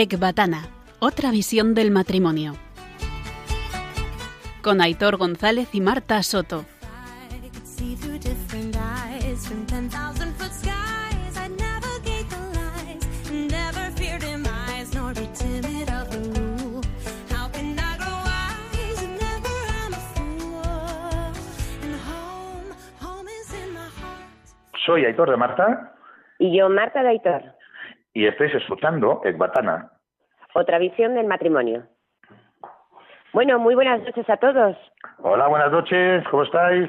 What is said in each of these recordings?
Ecbatana, otra visión del matrimonio. Con Aitor González y Marta Soto. Soy Aitor de Marta. Y yo, Marta de Aitor. Y estáis escuchando Ecbatana. Otra visión del matrimonio. Bueno, muy buenas noches a todos. Hola, buenas noches, ¿cómo estáis?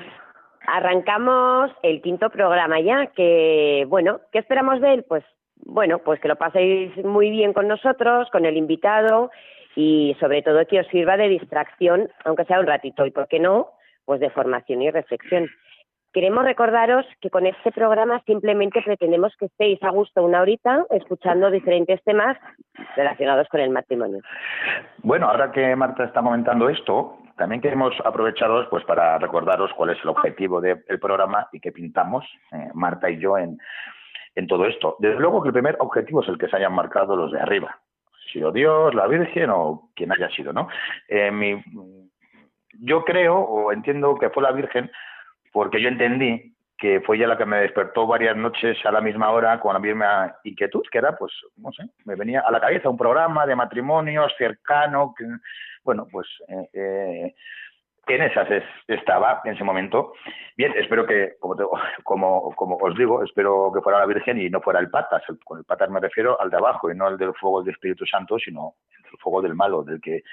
Arrancamos el quinto programa ya, que, bueno, ¿qué esperamos de él? Pues, bueno, pues que lo paséis muy bien con nosotros, con el invitado y sobre todo que os sirva de distracción, aunque sea un ratito, y por qué no, pues de formación y reflexión. Queremos recordaros que con este programa simplemente pretendemos que estéis a gusto una horita escuchando diferentes temas relacionados con el matrimonio. Bueno, ahora que Marta está comentando esto, también queremos aprovecharos pues para recordaros cuál es el objetivo del programa y qué pintamos eh, Marta y yo en, en todo esto. Desde luego que el primer objetivo es el que se hayan marcado los de arriba, sido Dios, la Virgen o quien haya sido, ¿no? Eh, yo creo o entiendo que fue la Virgen porque yo entendí que fue ella la que me despertó varias noches a la misma hora con la misma inquietud, que era, pues, no sé, me venía a la cabeza un programa de matrimonios cercano, que, bueno, pues eh, eh, en esas estaba en ese momento. Bien, espero que, como, como, como os digo, espero que fuera la Virgen y no fuera el patas. con el patas me refiero al de abajo y no al del fuego del Espíritu Santo, sino el fuego del malo, del que,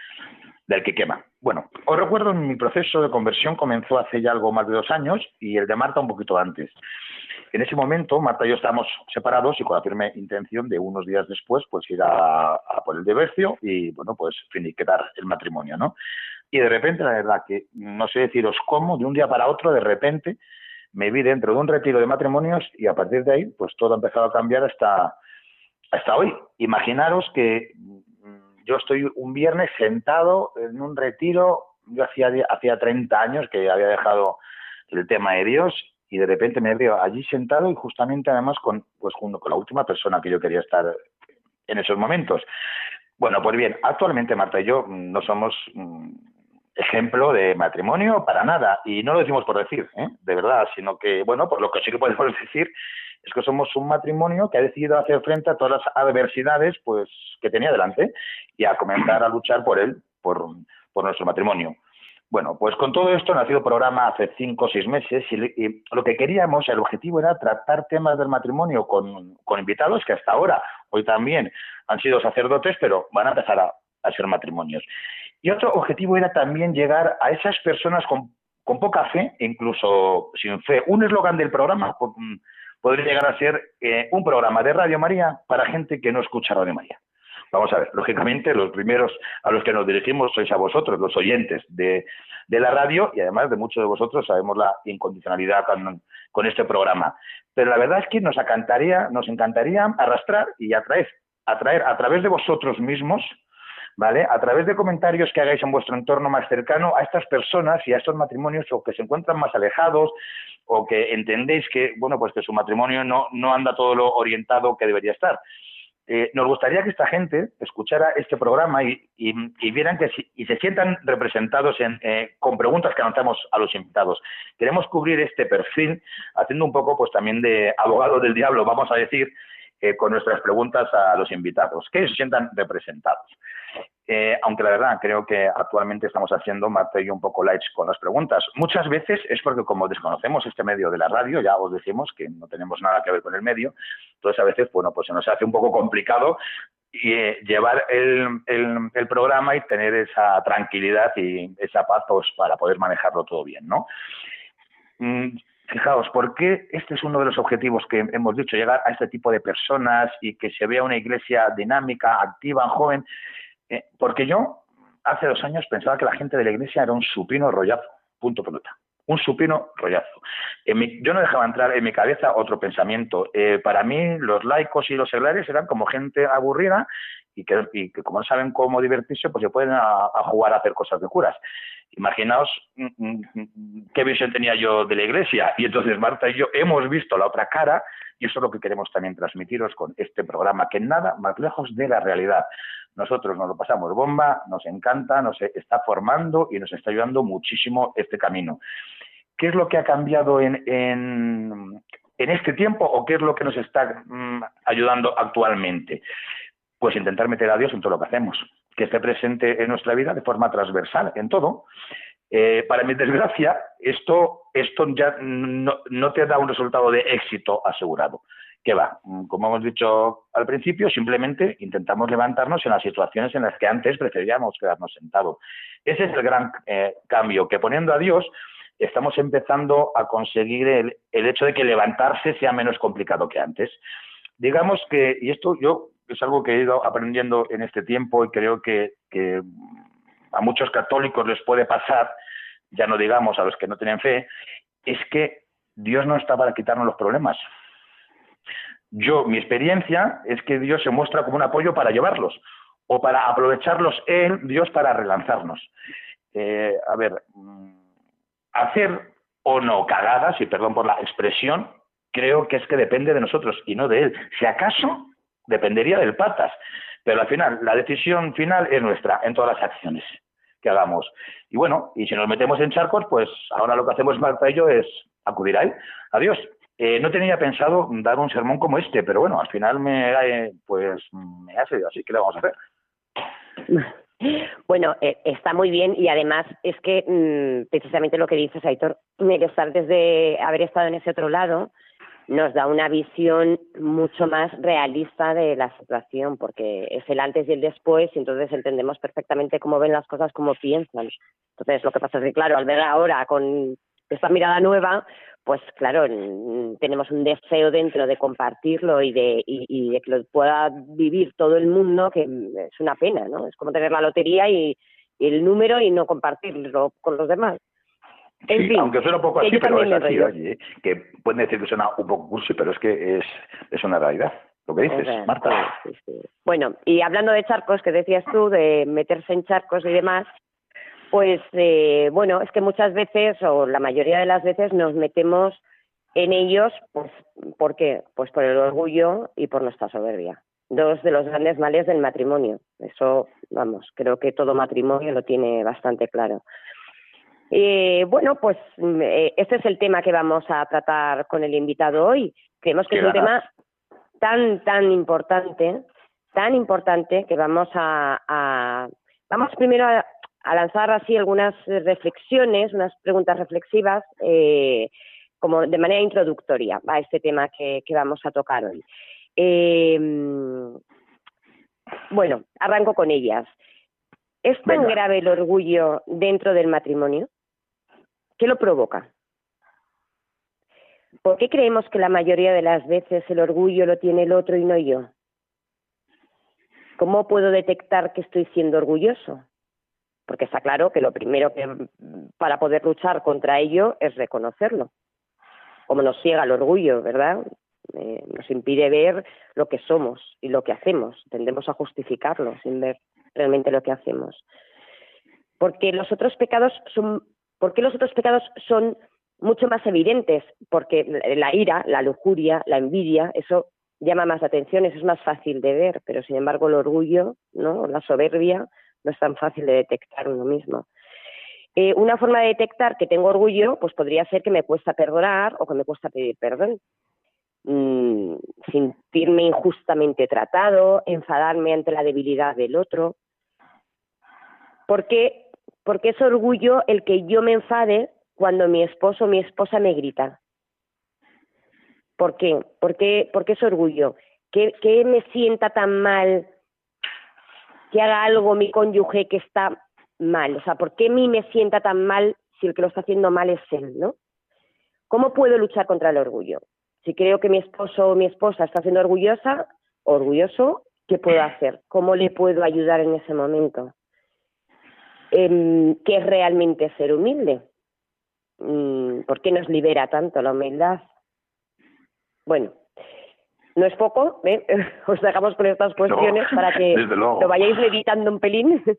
del que quema. Bueno, os recuerdo, mi proceso de conversión comenzó hace ya algo más de dos años y el de Marta un poquito antes. En ese momento, Marta y yo estábamos separados y con la firme intención de unos días después, pues ir a, por el divorcio y, bueno, pues finiquitar el matrimonio, ¿no? Y de repente, la verdad que no sé deciros cómo, de un día para otro, de repente, me vi dentro de un retiro de matrimonios y a partir de ahí, pues todo ha empezado a cambiar hasta, hasta hoy. Imaginaros que yo estoy un viernes sentado en un retiro, yo hacía, hacía 30 años que había dejado el tema de Dios y de repente me veo allí sentado y justamente además con, pues, junto con la última persona que yo quería estar en esos momentos. Bueno, pues bien, actualmente Marta y yo no somos mm, ejemplo de matrimonio para nada. Y no lo decimos por decir, ¿eh? de verdad, sino que, bueno, por lo que sí que podemos decir es que somos un matrimonio que ha decidido hacer frente a todas las adversidades pues, que tenía delante y a comenzar a luchar por él, por, nuestro matrimonio. Bueno, pues con todo esto nació el programa hace cinco o seis meses y, lo que queríamos, el objetivo era tratar temas del matrimonio con, invitados que hasta ahora, hoy también, han sido sacerdotes, pero van a empezar a, ser matrimonios. Y otro objetivo era también llegar a esas personas con, poca fe, incluso sin fe. Un eslogan del programa podría llegar a ser eh, un programa de Radio María para gente que no escucha Radio María. Vamos a ver, lógicamente los primeros a los que nos dirigimos sois a vosotros, los oyentes de, la radio y además de muchos de vosotros sabemos la incondicionalidad con, con, este programa. Pero la verdad es que nos encantaría, nos encantaría arrastrar y atraer, atraer a través de vosotros mismos ¿vale? A través de comentarios que hagáis en vuestro entorno más cercano a estas personas y a estos matrimonios o que se encuentran más alejados o que entendéis que, bueno, pues que su matrimonio no, no anda todo lo orientado que debería estar. Eh, nos gustaría que esta gente escuchara este programa y, y, vieran que y se sientan representados en, eh, con preguntas que anotamos a los invitados. Queremos cubrir este perfil haciendo un poco pues también de abogado del diablo, vamos a decir, eh, con nuestras preguntas a los invitados, que se sientan representados. Eh, aunque la verdad creo que actualmente estamos haciendo Marta y un poco lights con las preguntas. Muchas veces es porque como desconocemos este medio de la radio, ya os decimos que no tenemos nada que ver con el medio, entonces a veces, bueno, pues se nos hace un poco complicado eh, llevar el, el, programa y tener esa tranquilidad y esa paz pues, para poder manejarlo todo bien, ¿no? Mm, fijaos, ¿por qué este es uno de los objetivos que hemos dicho, llegar a este tipo de personas y que se vea una iglesia dinámica, activa, joven? Eh, porque yo hace dos años pensaba que la gente de la iglesia era un supino rollazo, punto pelota. Un supino rollazo. yo no dejaba entrar en mi cabeza otro pensamiento. Eh, para mí, los laicos y los seglares eran como gente aburrida y que, como no saben cómo divertirse, pues se pueden a, jugar a hacer cosas de curas. Imaginaos mm, mm, mm, qué visión tenía yo de la iglesia. Y entonces Marta y yo hemos visto la otra cara Y eso es lo que queremos también transmitiros con este programa, que nada más lejos de la realidad. Nosotros nos lo pasamos bomba, nos encanta, nos está formando y nos está ayudando muchísimo este camino. ¿Qué es lo que ha cambiado en, en, este tiempo o qué es lo que nos está mm, ayudando actualmente? Pues intentar meter a Dios en todo lo que hacemos, que esté presente en nuestra vida de forma transversal, en todo. Eh, para mi desgracia, esto, esto ya no, no, te da un resultado de éxito asegurado. ¿Qué va? Como hemos dicho al principio, simplemente intentamos levantarnos en las situaciones en las que antes preferíamos quedarnos sentados. Ese es el gran eh, cambio, que poniendo a Dios estamos empezando a conseguir el, el hecho de que levantarse sea menos complicado que antes. Digamos que, y esto yo es algo que he ido aprendiendo en este tiempo y creo que, que a muchos católicos les puede pasar, ya no digamos a los que no tienen fe, es que Dios no está para quitarnos los problemas. Yo, mi experiencia es que Dios se muestra como un apoyo para llevarlos o para aprovecharlos en Dios para relanzarnos. Eh, a ver, mm, hacer o no cagadas, y perdón por la expresión, creo que es que depende de nosotros y no de Él. Si acaso, dependería del patas. Pero al final, la decisión final es nuestra en todas las acciones que hagamos. Y bueno, y si nos metemos en charcos, pues ahora lo que hacemos Marta y yo es acudir a Él. Adiós. Eh, no tenía pensado dar un sermón como este, pero bueno, al final me, eh, pues, me ha salido así. ¿Qué le vamos a hacer? Bueno, eh, está muy bien y además es que mm, precisamente lo que dices, Aitor, de estar desde haber estado en ese otro lado, nos da una visión mucho más realista de la situación, porque es el antes y el después, y entonces entendemos perfectamente cómo ven las cosas, cómo piensan. Entonces, lo que pasa es que, claro, al ver ahora con esta mirada nueva, pues claro, tenemos un deseo dentro de compartirlo y de, y, de que lo pueda vivir todo el mundo, que es una pena, ¿no? Es como tener la lotería y, el número y no compartirlo con los demás. sí, aunque suena un poco así, pero es así, oye, que pueden decir que suena un poco cursi, pero es que es, es una realidad. Lo que dices, Marta. Bueno, y hablando de charcos, que decías tú, de meterse en charcos y demás, pues eh, bueno, es que muchas veces, o la mayoría de las veces, nos metemos en ellos, pues, ¿por qué? Pues por el orgullo y por nuestra soberbia. Dos de los grandes males del matrimonio. Eso, vamos, creo que todo matrimonio lo tiene bastante claro. Eh, bueno, pues eh, este es el tema que vamos a tratar con el invitado hoy. Creemos que es un tema tan, tan importante, tan importante que vamos a, a vamos primero a, a lanzar así algunas reflexiones, unas preguntas reflexivas, eh, como de manera introductoria a este tema que, vamos a tocar hoy. Eh, bueno, arranco con ellas. ¿Es tan grave el orgullo dentro del matrimonio? ¿Qué lo provoca? ¿Por qué creemos que la mayoría de las veces el orgullo lo tiene el otro y no yo? ¿Cómo puedo detectar que estoy siendo orgulloso? Porque está claro que lo primero que para poder luchar contra ello es reconocerlo. Como nos ciega el orgullo, ¿verdad? Eh, nos impide ver lo que somos y lo que hacemos. Tendemos a justificarlo sin ver realmente lo que hacemos. Porque los otros pecados son, porque los otros pecados son mucho más evidentes, porque la ira, la lujuria, la envidia, eso llama más atención, eso es más fácil de ver, pero sin embargo el orgullo, ¿no? la soberbia, no es tan fácil de detectar uno mismo. Eh, una forma de detectar que tengo orgullo, pues podría ser que me cuesta perdonar o que me cuesta pedir perdón. Mm, sentirme injustamente tratado, enfadarme ante la debilidad del otro. ¿Por qué? Porque es orgullo el que yo me enfade cuando mi esposo o mi esposa me grita. ¿Por qué? ¿Por qué, es orgullo? ¿Qué, ¿Qué me sienta tan mal que haga algo mi cónyuge que está mal. O sea, ¿por qué a mí me sienta tan mal si el que lo está haciendo mal es él, no? ¿Cómo puedo luchar contra el orgullo? Si creo que mi esposo o mi esposa está siendo orgullosa, orgulloso, ¿qué puedo hacer? ¿Cómo le puedo ayudar en ese momento? Eh, ¿Qué es realmente ser humilde? Mm, ¿Por qué nos libera tanto la humildad? Bueno, no es poco, ¿eh? os dejamos con estas cuestiones para que lo vayáis meditando un pelín.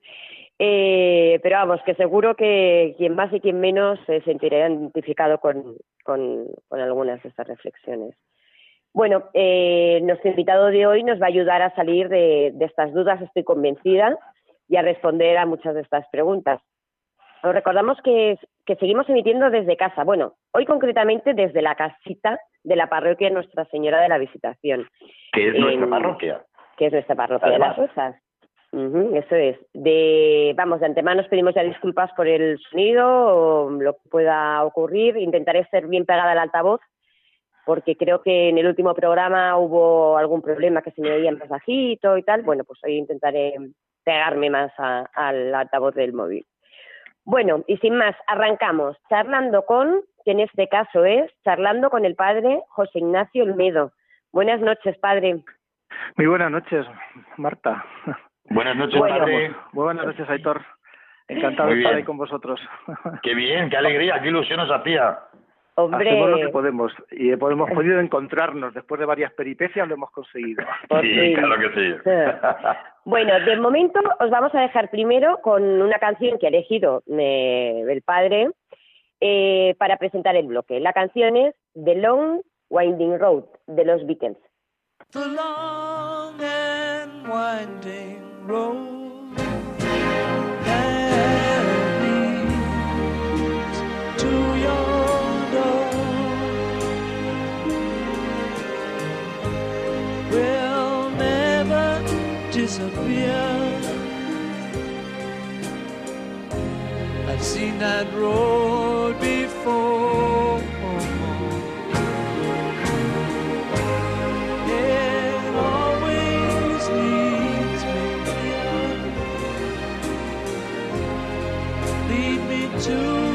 Eh, pero vamos, que seguro que quien más y quien menos se sentirá identificado con, con, algunas de estas reflexiones. Bueno, eh, nuestro invitado de hoy nos va a ayudar a salir de, estas dudas, estoy convencida, y a responder a muchas de estas preguntas. Os recordamos que, seguimos emitiendo desde casa. Bueno, hoy concretamente desde la casita de la parroquia Nuestra Señora de la Visitación. ¿Qué es nuestra parroquia? Que es nuestra parroquia de las Rosas. eso es. De, vamos, de antemano os pedimos ya disculpas por el sonido o lo que pueda ocurrir. Intentaré ser bien pegada al altavoz porque creo que en el último programa hubo algún problema que se me veía más bajito y tal. Bueno, pues hoy intentaré pegarme más al altavoz del móvil. Bueno, y sin más, arrancamos charlando con, que en este caso es, charlando con el padre José Ignacio Olmedo. Buenas noches, padre. Muy buenas noches, Marta. Buenas noches, padre. Muy buenas noches, Aitor. Encantado de estar ahí con vosotros. Qué bien, qué alegría, qué ilusión nos hacía. Hombre. Hacemos lo que podemos y hemos podido encontrarnos después de varias peripecias, lo hemos conseguido. Sí, claro que sí. bueno, de momento os vamos a dejar primero con una canción que ha elegido eh, el padre eh, para presentar el bloque. La canción es The Long Winding Road de los Beatles. The long and winding road. I've seen that road before. It always leads me here. Lead me to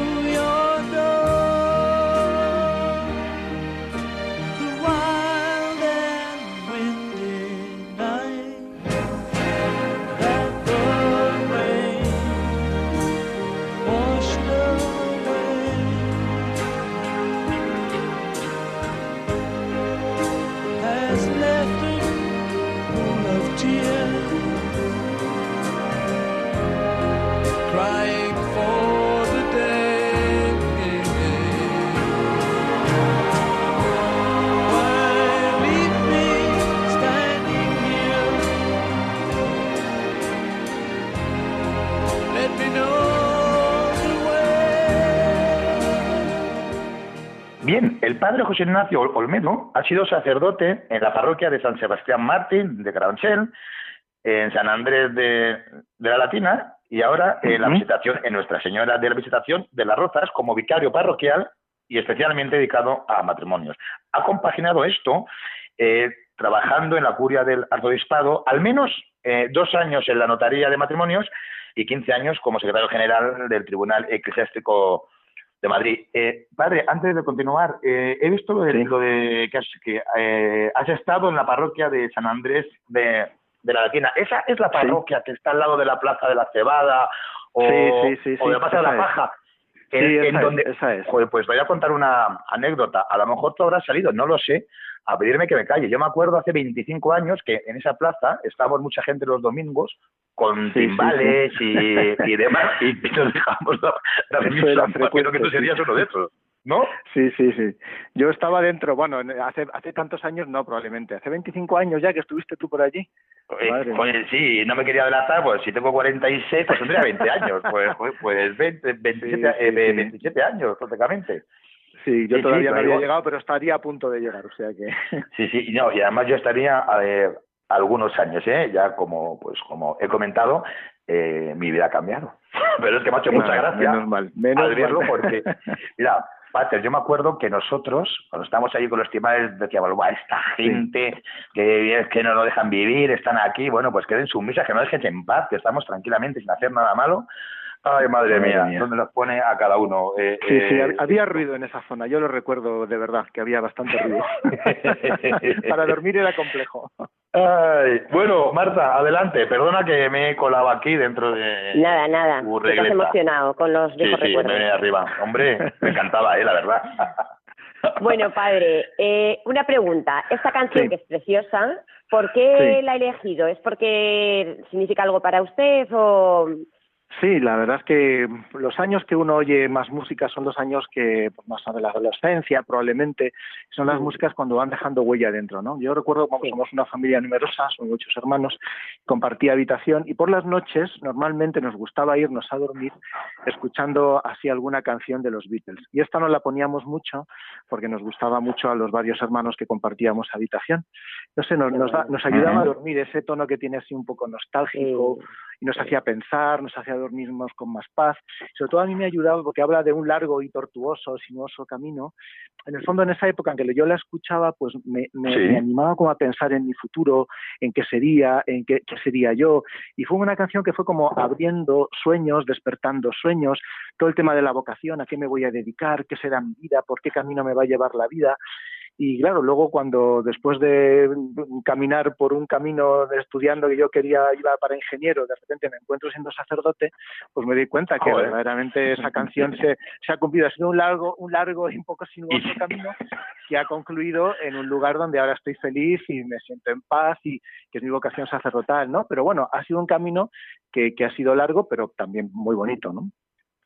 El padre José Ignacio Olmedo ha sido sacerdote en la parroquia de San Sebastián Martín de Carabanchel, en San Andrés de, la Latina y ahora en la visitación, en Nuestra Señora de la Visitación de las Rozas como vicario parroquial y especialmente dedicado a matrimonios. Ha compaginado esto eh, trabajando en la curia del arzobispado, al menos eh, dos años en la notaría de matrimonios y 15 años como secretario general del Tribunal Eclesiástico de Madrid. Eh, padre, antes de continuar, eh, he visto lo de, que, has, que eh, has, estado en la parroquia de San Andrés de, la Latina. ¿Esa es la parroquia que está al lado de la Plaza de la Cebada o, o de la Plaza de la Paja? En, donde, esa es. pues voy a contar una anécdota. A lo mejor tú habrás salido, no lo sé, a pedirme que me calle. Yo me acuerdo hace 25 años que en esa plaza estábamos mucha gente los domingos con timbales Y, demás y, nos dejamos la, la Creo que tú serías uno de esos. ¿No? Sí, sí, sí. Yo estaba dentro, bueno, hace hace tantos años no, probablemente. Hace 25 años ya que estuviste tú por allí. Pues, pues sí, no me quería adelantar, pues si tengo 46, pues tendría 20 años. Pues, pues, pues 20, 27, 27 años, prácticamente. Sí, yo todavía no había llegado, pero estaría a punto de llegar, o sea que... Sí, sí, no, y además yo estaría eh, algunos años, ¿eh? Ya como, pues, como he comentado, eh, mi vida ha cambiado. Pero es que me ha hecho mucha gracia menos mal, menos verlo porque, mira, Pater, yo me acuerdo que nosotros, cuando estábamos ahí con los timales, decíamos, esta gente que, que no lo dejan vivir, están aquí, bueno, pues queden sumisas, que no dejen en paz, que estamos tranquilamente sin hacer nada malo. Ay, madre, mía, ¿dónde nos pone a cada uno? Eh, sí, sí, eh, había ruido en esa zona, yo lo recuerdo de verdad, que había bastante ruido. Para dormir era complejo. Ay, bueno, Marta, adelante, perdona que me he colado aquí dentro de... Nada, nada, estás emocionado con los viejos sí, sí, me viene arriba. Hombre, me encantaba, ¿eh? La verdad. Bueno, padre, eh, una pregunta. Esta canción que es preciosa, ¿por qué la ha elegido? ¿Es porque significa algo para usted o Sí, la verdad es que los años que uno oye más música son los años que pues, más de la adolescencia, probablemente, son las músicas cuando van dejando huella dentro, ¿no? Yo recuerdo cuando somos una familia numerosa, son muchos hermanos, compartía habitación y por las noches normalmente nos gustaba irnos a dormir escuchando así alguna canción de los Beatles. Y esta no la poníamos mucho porque nos gustaba mucho a los varios hermanos que compartíamos habitación. No sé, nos, nos, da- nos ayudaba a dormir ese tono que tiene así un poco nostálgico y nos hacía pensar, nos hacía dormirnos con más paz. Sobre todo a mí me ha ayudado porque habla de un largo y tortuoso, sinuoso camino. En el fondo, en esa época en que yo la escuchaba, pues me, me- Sí. me animaba como a pensar en mi futuro, en qué sería, en qué, qué sería yo. Y fue una canción que fue como abriendo sueños, despertando sueños, todo el tema de la vocación, a qué me voy a dedicar, qué será mi vida, por qué camino me va a llevar la vida. Y claro, luego cuando después de caminar por un camino de estudiando que yo quería, iba para ingeniero, de repente me encuentro siendo sacerdote, pues me di cuenta que Joder. verdaderamente esa canción se, se ha cumplido. Ha sido un largo, un largo y un poco sinuoso camino que ha concluido en un lugar donde ahora estoy feliz y me siento en paz y que es mi vocación sacerdotal, ¿no? Pero bueno, ha sido un camino que, que ha sido largo, pero también muy bonito, ¿no?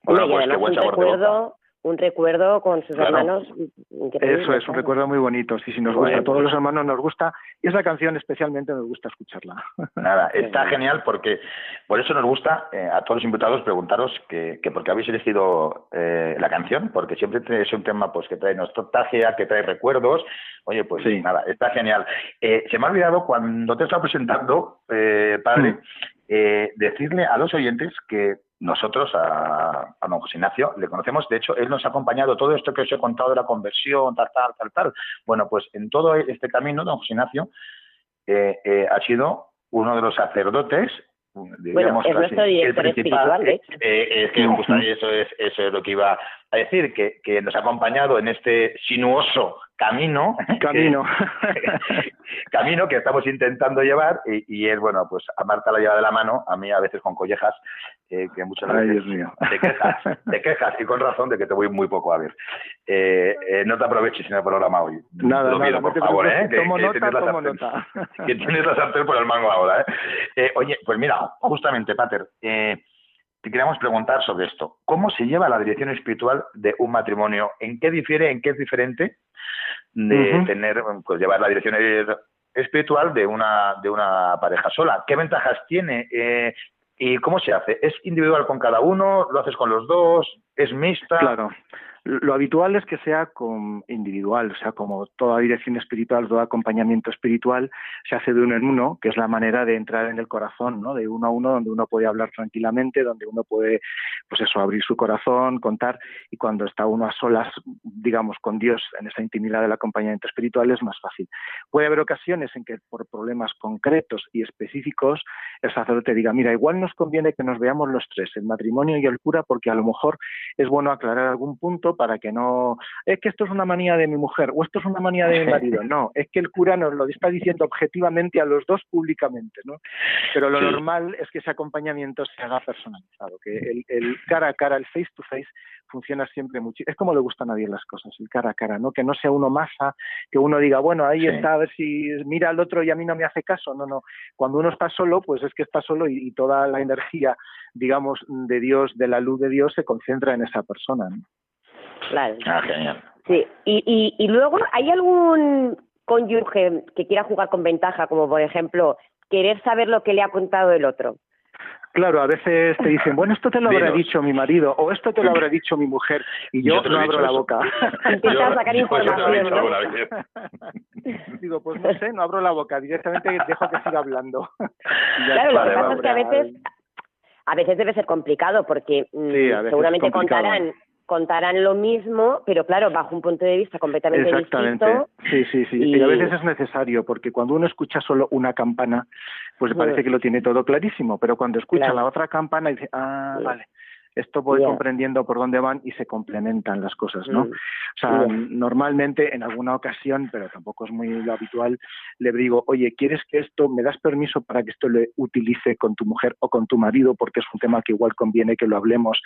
Bueno, pues qué además buen un sabor de boca. Un recuerdo con sus Claro. hermanos. increíble, Eso es un recuerdo muy bonito, sí, sí, nos gusta, a bien. todos los hermanos nos gusta y esa canción especialmente nos gusta escucharla. Nada, está genial porque por eso nos gusta eh, a todos los invitados preguntaros que, que por qué habéis elegido eh, la canción, porque siempre es un tema pues que trae nostalgia, que trae recuerdos. Oye, pues Sí. nada, está genial. Eh, se me ha olvidado cuando te estaba presentando, eh, padre, Mm. eh, decirle a los oyentes que nosotros a, a don José Ignacio le conocemos, de hecho, él nos ha acompañado todo esto que os he contado de la conversión, tal, tal, tal, tal. Bueno, pues en todo este camino, don José Ignacio eh, eh, ha sido uno de los sacerdotes digamos es así, director espiritual, de hecho. eh, es que justo eso es eso es lo que iba a decir que, que nos ha acompañado en este sinuoso camino Camino. que- camino que estamos intentando llevar y, y él bueno pues a Marta la lleva de la mano a mí a veces con collejas eh, que muchas Ay, veces te quejas te quejas y con razón de que te voy muy poco a ver eh, eh, no te aproveches en el programa hoy Nada, lo nada, no por te favor eh, que- tomo que nota, tienes tomo sartén nota. que tienes la sartén por el mango ahora. ¿eh? Eh, oye, pues mira, justamente, Pater, eh, te queríamos preguntar sobre esto. ¿Cómo se lleva la dirección espiritual de un matrimonio? ¿En qué difiere, en qué es diferente de tener, pues llevar la dirección espiritual de una, de una pareja sola? ¿Qué ventajas tiene? Eh, ¿Y cómo se hace? ¿Es individual con cada uno? ¿Lo haces con los dos? ¿Es mixta? Claro. Lo habitual es que sea con individual, o sea, como toda dirección espiritual, todo acompañamiento espiritual, se hace de uno en uno, que es la manera de entrar en el corazón, ¿no? De uno a uno, donde uno puede hablar tranquilamente, donde uno puede, pues eso, abrir su corazón, contar, y cuando está uno a solas, digamos, con Dios, en esa intimidad del acompañamiento espiritual, es más fácil. Puede haber ocasiones en que por problemas concretos y específicos, el sacerdote diga, mira, igual nos conviene que nos veamos los tres, el matrimonio y el cura, porque a lo mejor es bueno aclarar algún punto para que no, es que esto es una manía de mi mujer o esto es una manía de mi marido. No, es que el cura nos lo está diciendo objetivamente a los dos públicamente, ¿no? Pero lo Sí. normal es que ese acompañamiento se haga personalizado, que el, el cara a cara, el face to face, funciona siempre mucho. Es como le gustan a Dios las cosas, el cara a cara, ¿no? Que no sea uno masa, que uno diga, bueno, ahí Sí. está, a ver si mira al otro y a mí no me hace caso. No, no. Cuando uno está solo, pues es que está solo y, y toda la energía, digamos, de Dios, de la luz de Dios, se concentra en esa persona. ¿no? Claro. Ah, genial. Sí, y, y, y luego, ¿hay algún cónyuge que quiera jugar con ventaja, como por ejemplo, querer saber lo que le ha contado el otro? Claro, a veces te dicen, bueno, esto te lo habrá Dinos. dicho mi marido o esto te lo habrá dicho mi mujer y yo, no abro la eso. boca. Intenta sacar pues información. Digo, pues no sé, no abro la boca, directamente dejo que siga hablando. Claro, lo que pasa es que a veces, a veces debe ser complicado porque mm, Sí, seguramente contarán contarán lo mismo, pero claro, bajo un punto de vista completamente Exactamente. distinto. Sí, sí, sí. Y- Y... a veces es necesario, porque cuando uno escucha solo una campana, pues parece que lo tiene todo clarísimo, pero cuando escucha Claro. la otra campana dice, ah, Sí. vale, esto voy comprendiendo por dónde van y se complementan las cosas, ¿no? Mm. O sea, normalmente en alguna ocasión, pero tampoco es muy lo habitual, le digo, oye, ¿quieres que esto, me das permiso para que esto lo utilice con tu mujer o con tu marido? Porque es un tema que igual conviene que lo hablemos.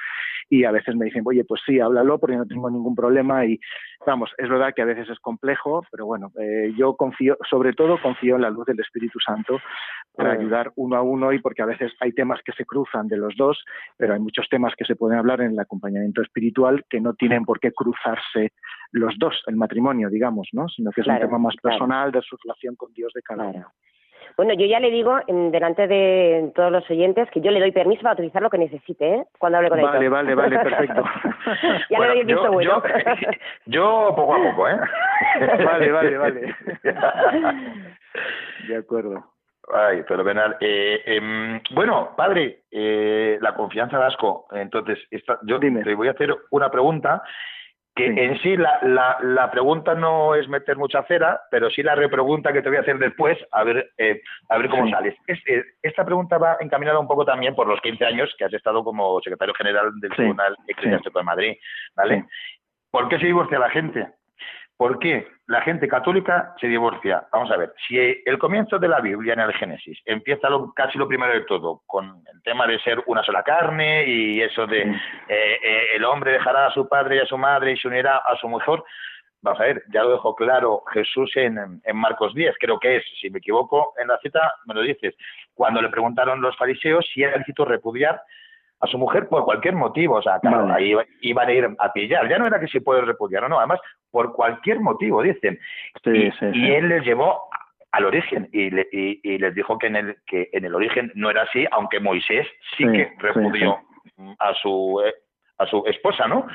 Y a veces me dicen, oye, pues sí, háblalo porque no tengo ningún problema. Y vamos, es verdad que a veces es complejo, pero bueno, eh, yo confío, sobre todo confío en la luz del Espíritu Santo para ayudar uno a uno y porque a veces hay temas que se cruzan de los dos, pero hay muchos temas que se pueden hablar en el acompañamiento espiritual que no tienen por qué cruzarse los dos, el matrimonio, digamos, ¿no? Sino que es un tema más personal de su relación con Dios de cada uno. Bueno, yo ya le digo en, delante de todos los oyentes que yo le doy permiso para utilizar lo que necesite, ¿eh? Cuando hable con él. Vale, vale, vale, perfecto. ya le doy el visto yo, bueno. yo, yo poco a poco, ¿eh? Vale, vale, vale. De acuerdo. Ay, fenomenal. Eh, em, bueno, padre, eh, la confianza de Asco. Entonces, esta, yo Dime. te voy a hacer una pregunta que Sí. en sí la, la, la pregunta no es meter mucha cera, pero sí la repregunta que te voy a hacer después, a ver, eh, a ver cómo Sí. sales. Es- eh, esta pregunta va encaminada un poco también por los 15 años que has estado como secretario general del Sí, Tribunal Eclesiástico de Madrid, ¿vale? ¿Por qué se divorcia la gente? ¿Por qué la gente católica se divorcia? Vamos a ver, si el comienzo de la Biblia en el Génesis empieza lo- casi lo primero de todo, con el tema de ser una sola carne y eso de Sí. eh, eh, el hombre dejará a su padre y a su madre y se unirá a su mujer, vamos a ver, ya lo dejó claro Jesús en, en Marcos 10, creo que es, si me equivoco en la cita, me lo dices, cuando le preguntaron los fariseos si era lícito repudiar a su mujer por cualquier motivo, o sea, claro, Vale. ahí iba- iban a ir a pillar, ya no era que se puede repudiar o no, además, por cualquier motivo, dicen. Sí, y, sí, y sí. él les llevó al origen y, le- y- y les dijo que en, el, que en el origen no era así, aunque Moisés sí, Sí, que repudió a su eh, a su esposa, ¿no?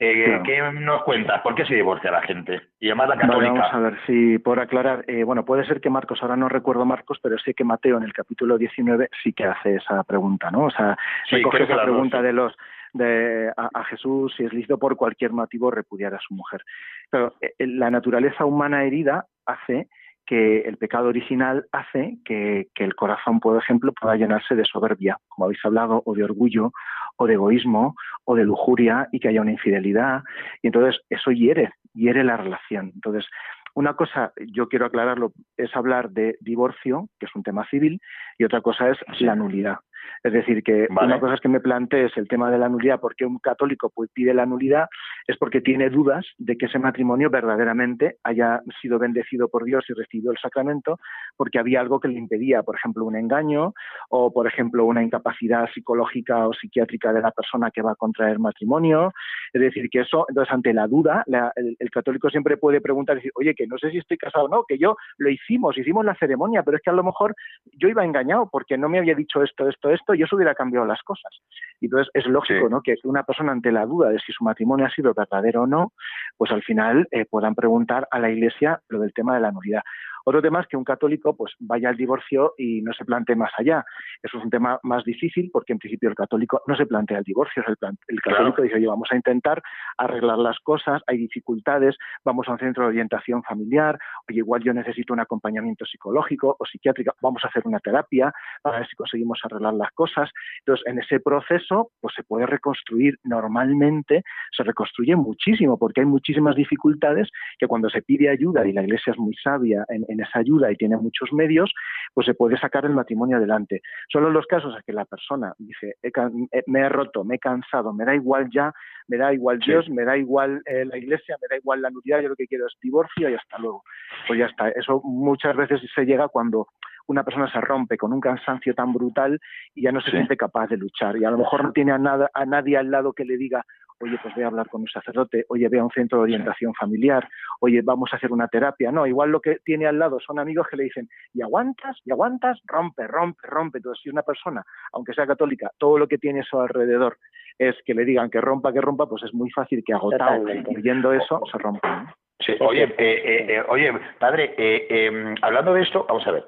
Eh, Claro. ¿Qué nos cuentas? ¿Por qué se divorcia la gente? Y además la Vale, católica. vamos a ver, si por aclarar, eh, bueno, puede ser que Marcos, ahora no recuerdo Marcos, pero sé que Mateo en el capítulo 19 sí que hace esa pregunta, ¿no? O sea, Sí, recoge esa dos, pregunta de los de a, a Jesús si es lícito por cualquier motivo repudiar a su mujer. Pero eh, la naturaleza humana herida hace que el pecado original hace que, que el corazón, por ejemplo, pueda llenarse de soberbia, como habéis hablado, o de orgullo, o de egoísmo, o de lujuria, y que haya una infidelidad. Y entonces eso hiere, hiere la relación. Entonces, una cosa, yo quiero aclararlo, es hablar de divorcio, que es un tema civil, y otra cosa es la nulidad. Es decir, que Vale. una cosa es que me plantees el tema de la nulidad, porque un católico pide la nulidad, es porque tiene dudas de que ese matrimonio verdaderamente haya sido bendecido por Dios y recibido el sacramento, porque había algo que le impedía, por ejemplo, un engaño o, por ejemplo, una incapacidad psicológica o psiquiátrica de la persona que va a contraer matrimonio. Es decir, que eso, entonces, ante la duda, la- el, el católico siempre puede preguntar y decir, oye, que no sé si estoy casado o no, que yo lo hicimos, hicimos la ceremonia, pero es que a lo mejor yo iba engañado porque no me había dicho esto, esto, esto, y eso hubiera cambiado las cosas. Y entonces es lógico, Sí. ¿no? Que una persona ante la duda de si su matrimonio ha sido verdadero o no, pues al final eh, puedan preguntar a la Iglesia lo del tema de la nulidad. Otro tema es que un católico pues vaya al divorcio y no se plantee más allá. Eso es un tema más difícil porque en principio el católico no se plantea el divorcio. El, Claro. católico dice, oye, vamos a intentar arreglar las cosas, hay dificultades, vamos a un centro de orientación familiar, oye, igual yo necesito un acompañamiento psicológico o psiquiátrico, vamos a hacer una terapia para ver si conseguimos arreglar las cosas. Entonces, en ese proceso, pues se puede reconstruir normalmente, se reconstruye muchísimo, porque hay muchísimas dificultades que cuando se pide ayuda y la Iglesia es muy sabia en, en esa ayuda y tiene muchos medios, pues se puede sacar el matrimonio adelante. Solo en los casos en que la persona dice, "He can- eh, me he roto, me he cansado, me da igual ya, me da igual Sí. Dios, me da igual eh, la Iglesia, me da igual la nulidad, yo lo que quiero es divorcio y hasta luego. Pues ya está. Eso muchas veces se llega cuando una persona se rompe con un cansancio tan brutal y ya no se Sí. siente capaz de luchar. Y a lo mejor no tiene a, nada, a nadie al lado que le diga, oye, pues voy a hablar con un sacerdote, oye, ve a un centro de orientación familiar, oye, vamos a hacer una terapia. No, igual lo que tiene al lado son amigos que le dicen, y aguantas, y aguantas, rompe, rompe, rompe. Entonces, si una persona, aunque sea católica, todo lo que tiene a su alrededor es que le digan que rompa, que rompa, pues es muy fácil que agotado, oyendo eso, se rompa. ¿no? Sí, oye, eh, eh, eh, oye, padre, eh, eh, hablando de esto, vamos a ver.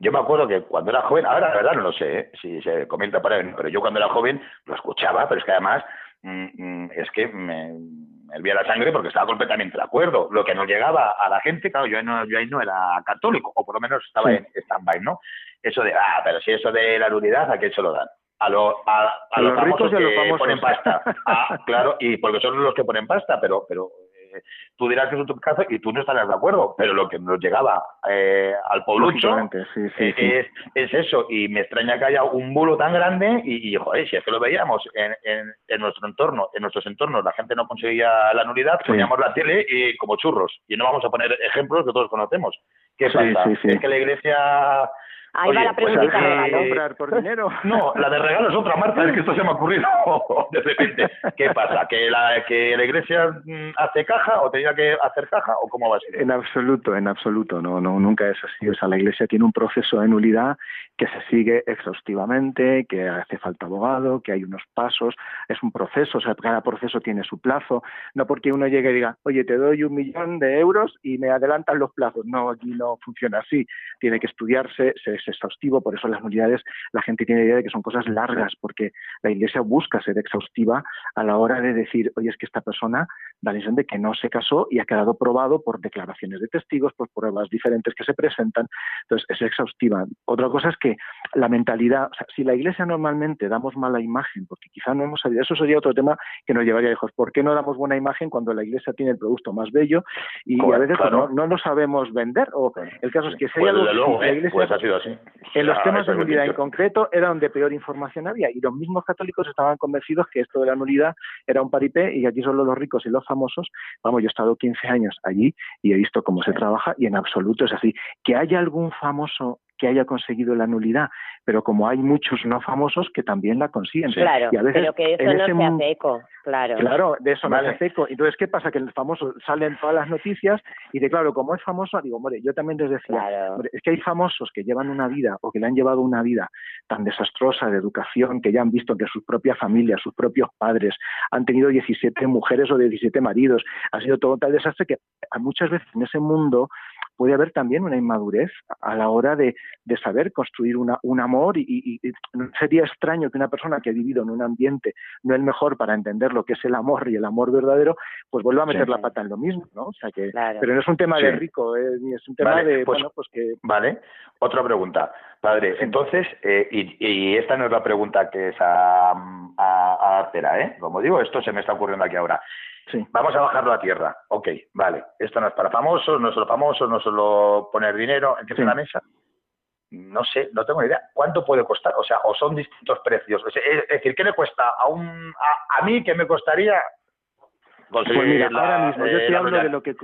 Yo me acuerdo que cuando era joven, ahora la verdad no lo sé ¿eh? si se comenta por ahí, pero yo cuando era joven lo escuchaba, pero es que además es que me, me hervía la sangre porque estaba completamente de acuerdo. Lo que nos llegaba a la gente, claro, yo, no, yo ahí no era católico, o por lo menos estaba Sí. en stand-by, ¿no? Eso de, ah, pero si eso de la nulidad, ¿a quién se lo dan? A, lo- a, a A los, los ricos famosos y a los que famosos. ponen pasta. Ah, claro, y porque son los que ponen pasta, pero, pero eh, tú dirás que es un caso y tú no estarás de acuerdo, pero lo que nos llegaba eh, al poblucho Lógicamente, sí, sí, eh, sí. Es, es eso, y me extraña que haya un bulo tan grande y, y, joder, si es que lo veíamos en, en, en nuestro entorno, en nuestros entornos, la gente no conseguía la nulidad, poníamos la tele y como churros, y no vamos a poner ejemplos que todos conocemos. ¿Qué sí. Es que la iglesia... Ahí va la pues, preguntita eh, de ¿Dejar de regalo. comprar por dinero? no, la de regalo es otra, Marta, es que esto se me ha ocurrido de repente. ¿Qué pasa? ¿Que la, que la iglesia mm, hace caja o tenía que hacer caja o cómo va a ser? En absoluto, en absoluto, no, no, nunca es así. O sea, la Iglesia tiene un proceso de nulidad que se sigue exhaustivamente, que hace falta abogado, que hay unos pasos, es un proceso, o sea, cada proceso tiene su plazo. No porque uno llegue y diga, oye, te doy un millón de euros y me adelantan los plazos. No, aquí no funciona así. Tiene que estudiarse, se- es exhaustivo, por eso las nulidades, la gente tiene idea de que son cosas largas, porque la Iglesia busca ser exhaustiva a la hora de decir, oye, es que esta persona da la de que no se casó y ha quedado probado por declaraciones de testigos, por pruebas diferentes que se presentan. Entonces, es exhaustiva. Otra cosa es que la mentalidad, o sea, si la Iglesia normalmente damos mala imagen, porque quizá no hemos sabido, eso sería otro tema que nos llevaría lejos. ¿Por qué no damos buena imagen cuando la Iglesia tiene el producto más bello y a veces pues, no, no lo sabemos vender? O el caso es que si hay Pues algo luego, la ¿eh? Pues ha sido así. En los Ah, temas de nulidad en concreto era donde peor información había y los mismos católicos estaban convencidos que esto de la nulidad era un paripé y aquí solo los ricos y los famosos. Vamos, yo he estado 15 años allí y he visto cómo se trabaja y en absoluto es así. Que haya algún famoso que haya conseguido la nulidad, pero como hay muchos no famosos que también la consiguen. Claro, Y a veces pero que eso no se hace eco, claro. Claro, de eso Vale. me hace eco. Entonces, ¿qué pasa? Que el famoso sale en todas las noticias y de claro, como es famoso, digo, hombre, yo también les decía, Claro. hombre, es que hay famosos que llevan una vida o que le han llevado una vida tan desastrosa de educación que ya han visto que sus propias familias, sus propios padres han tenido 17 mujeres o 17 maridos. Ha sido todo tal desastre que muchas veces en ese mundo puede haber también una inmadurez a la hora de, de saber construir una, un amor y, y- sería extraño que una persona que ha vivido en un ambiente no el mejor para entender lo que es el amor y el amor verdadero, pues vuelva a meter Sí. la pata en lo mismo, ¿no? O sea que, Claro. pero no es un tema de rico, eh, ni es un tema Vale, de, pues- bueno, pues que Vale. Otra pregunta, padre. Entonces, eh, y, y esta no es la pregunta que es a, a, a Artera, ¿eh? Como digo, esto se me está ocurriendo aquí ahora. sí. Vamos a bajarlo a tierra. Ok, vale. Esto no es para famosos, no es solo famosos, no es solo poner dinero encima Sí. de la mesa. No sé, no tengo ni idea. ¿Cuánto puede costar? O sea, o son distintos precios. Es, decir, ¿qué le cuesta a un a, a mí que me costaría conseguir Pues mira, la- ahora mismo yo eh, te la hablo de lo que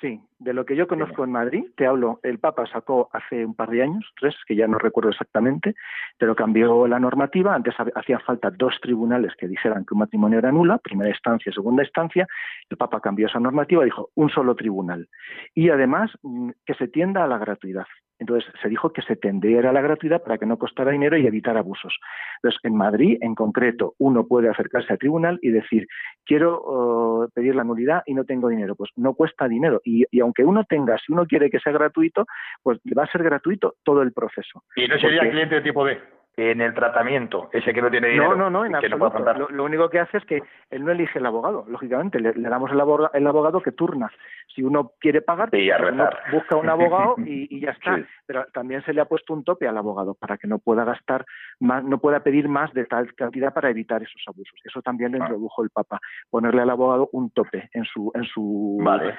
sí, de lo que yo conozco en Madrid, te hablo, el Papa sacó hace un par de años, tres, que ya no recuerdo exactamente, pero cambió la normativa, antes ha- hacían falta dos tribunales que dijeran que un matrimonio era nula, primera instancia, segunda instancia, el Papa cambió esa normativa, dijo un solo tribunal y además mm, que se tienda a la gratuidad. Entonces se dijo que se tendiera a la gratuidad para que no costara dinero y evitar abusos. Entonces, en Madrid, en concreto, uno puede acercarse al tribunal y decir, quiero eh, pedir la nulidad y no tengo dinero. Pues no cuesta dinero. Y, y aunque uno tenga, si uno quiere que sea gratuito, pues va a ser gratuito todo el proceso. Y no sería Porque- cliente de tipo B. En el tratamiento, ese que no tiene dinero. No, no, no, en no absoluto. lo, lo único que hace es que él no elige el abogado, lógicamente, le, le damos el abogado, el abogado que turna. Si uno quiere pagar, pues uno busca un abogado y, y ya está. Sí. Pero también se le ha puesto un tope al abogado para que no pueda gastar más, no pueda pedir más de tal cantidad para evitar esos abusos. Eso también lo Ah. introdujo el Papa, ponerle al abogado un tope en su en su Vale.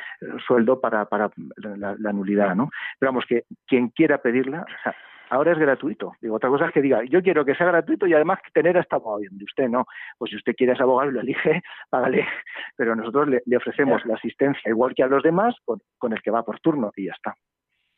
sueldo para, para la, la nulidad, ¿no? Pero vamos, que quien quiera pedirla, o sea, ahora es gratuito. Digo, otra cosa es que diga, yo quiero que sea gratuito y además tener a este abogado. Y usted no, pues si usted quiere ese abogado y lo elige, págale. Pero nosotros le, le ofrecemos la asistencia igual que a los demás con, con el que va por turno y ya está.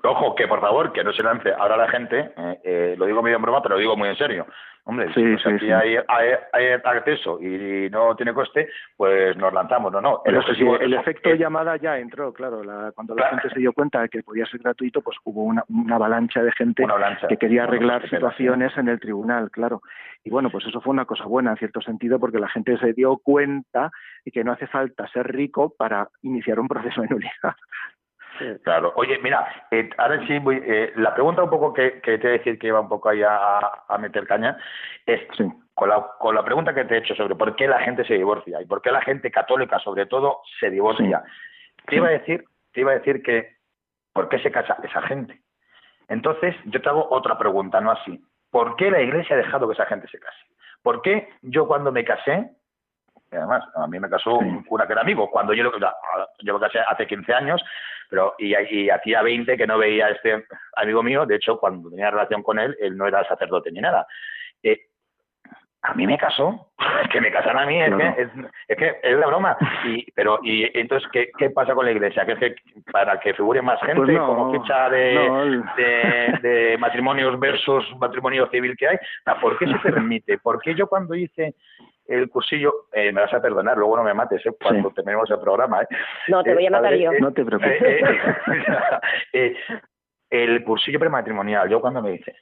Ojo, que por favor, que no se lance ahora la gente, eh, eh, lo digo medio en broma, pero lo digo muy en serio. Hombre, Sí, si pues sí, aquí sí. Hay, hay, hay acceso y no tiene coste, pues nos lanzamos, no, no. El objetivo el efecto es- llamada ya entró, claro. la- cuando la gente se dio cuenta de que podía ser gratuito, pues hubo una, una avalancha de gente avalancha. que quería arreglar situaciones en el tribunal, claro. Y bueno, pues eso fue una cosa buena en cierto sentido porque la gente se dio cuenta de que no hace falta ser rico para iniciar un proceso de nulidad. Claro. Oye, mira, eh, ahora sí, voy, eh, la pregunta un poco que, que te voy a decir que iba un poco ahí a, a meter caña es Sí. con la, con la pregunta que te he hecho sobre por qué la gente se divorcia y por qué la gente católica, sobre todo, se divorcia. Te iba a decir, te iba a decir que ¿por qué se casa esa gente? Entonces, yo te hago otra pregunta, no así. ¿Por qué la Iglesia ha dejado que esa gente se case? ¿Por qué yo cuando me casé Y además, a mí me casó un cura que era amigo, cuando yo lo yo me casé hace 15 años, pero y, y hacía 20 que no veía a este amigo mío, de hecho, cuando tenía relación con él, él no era sacerdote ni nada. Eh, a mí me casó, que me casan a mí, es, Claro. que, es, es que es la broma. Y, pero, y entonces, ¿qué, qué pasa con la iglesia? Que es que para que figure más gente, Pues no, como ficha de, no, el- de, de matrimonios versus matrimonio civil que hay, Ah, ¿por qué se permite? ¿Por qué yo cuando hice el cursillo, eh, me vas a perdonar, luego no me mates, eh, cuando Sí. terminemos el programa, eh, No, te Eh, voy a matar padre, yo. eh, No te preocupes. eh, eh, eh, el cursillo prematrimonial, yo cuando me dice,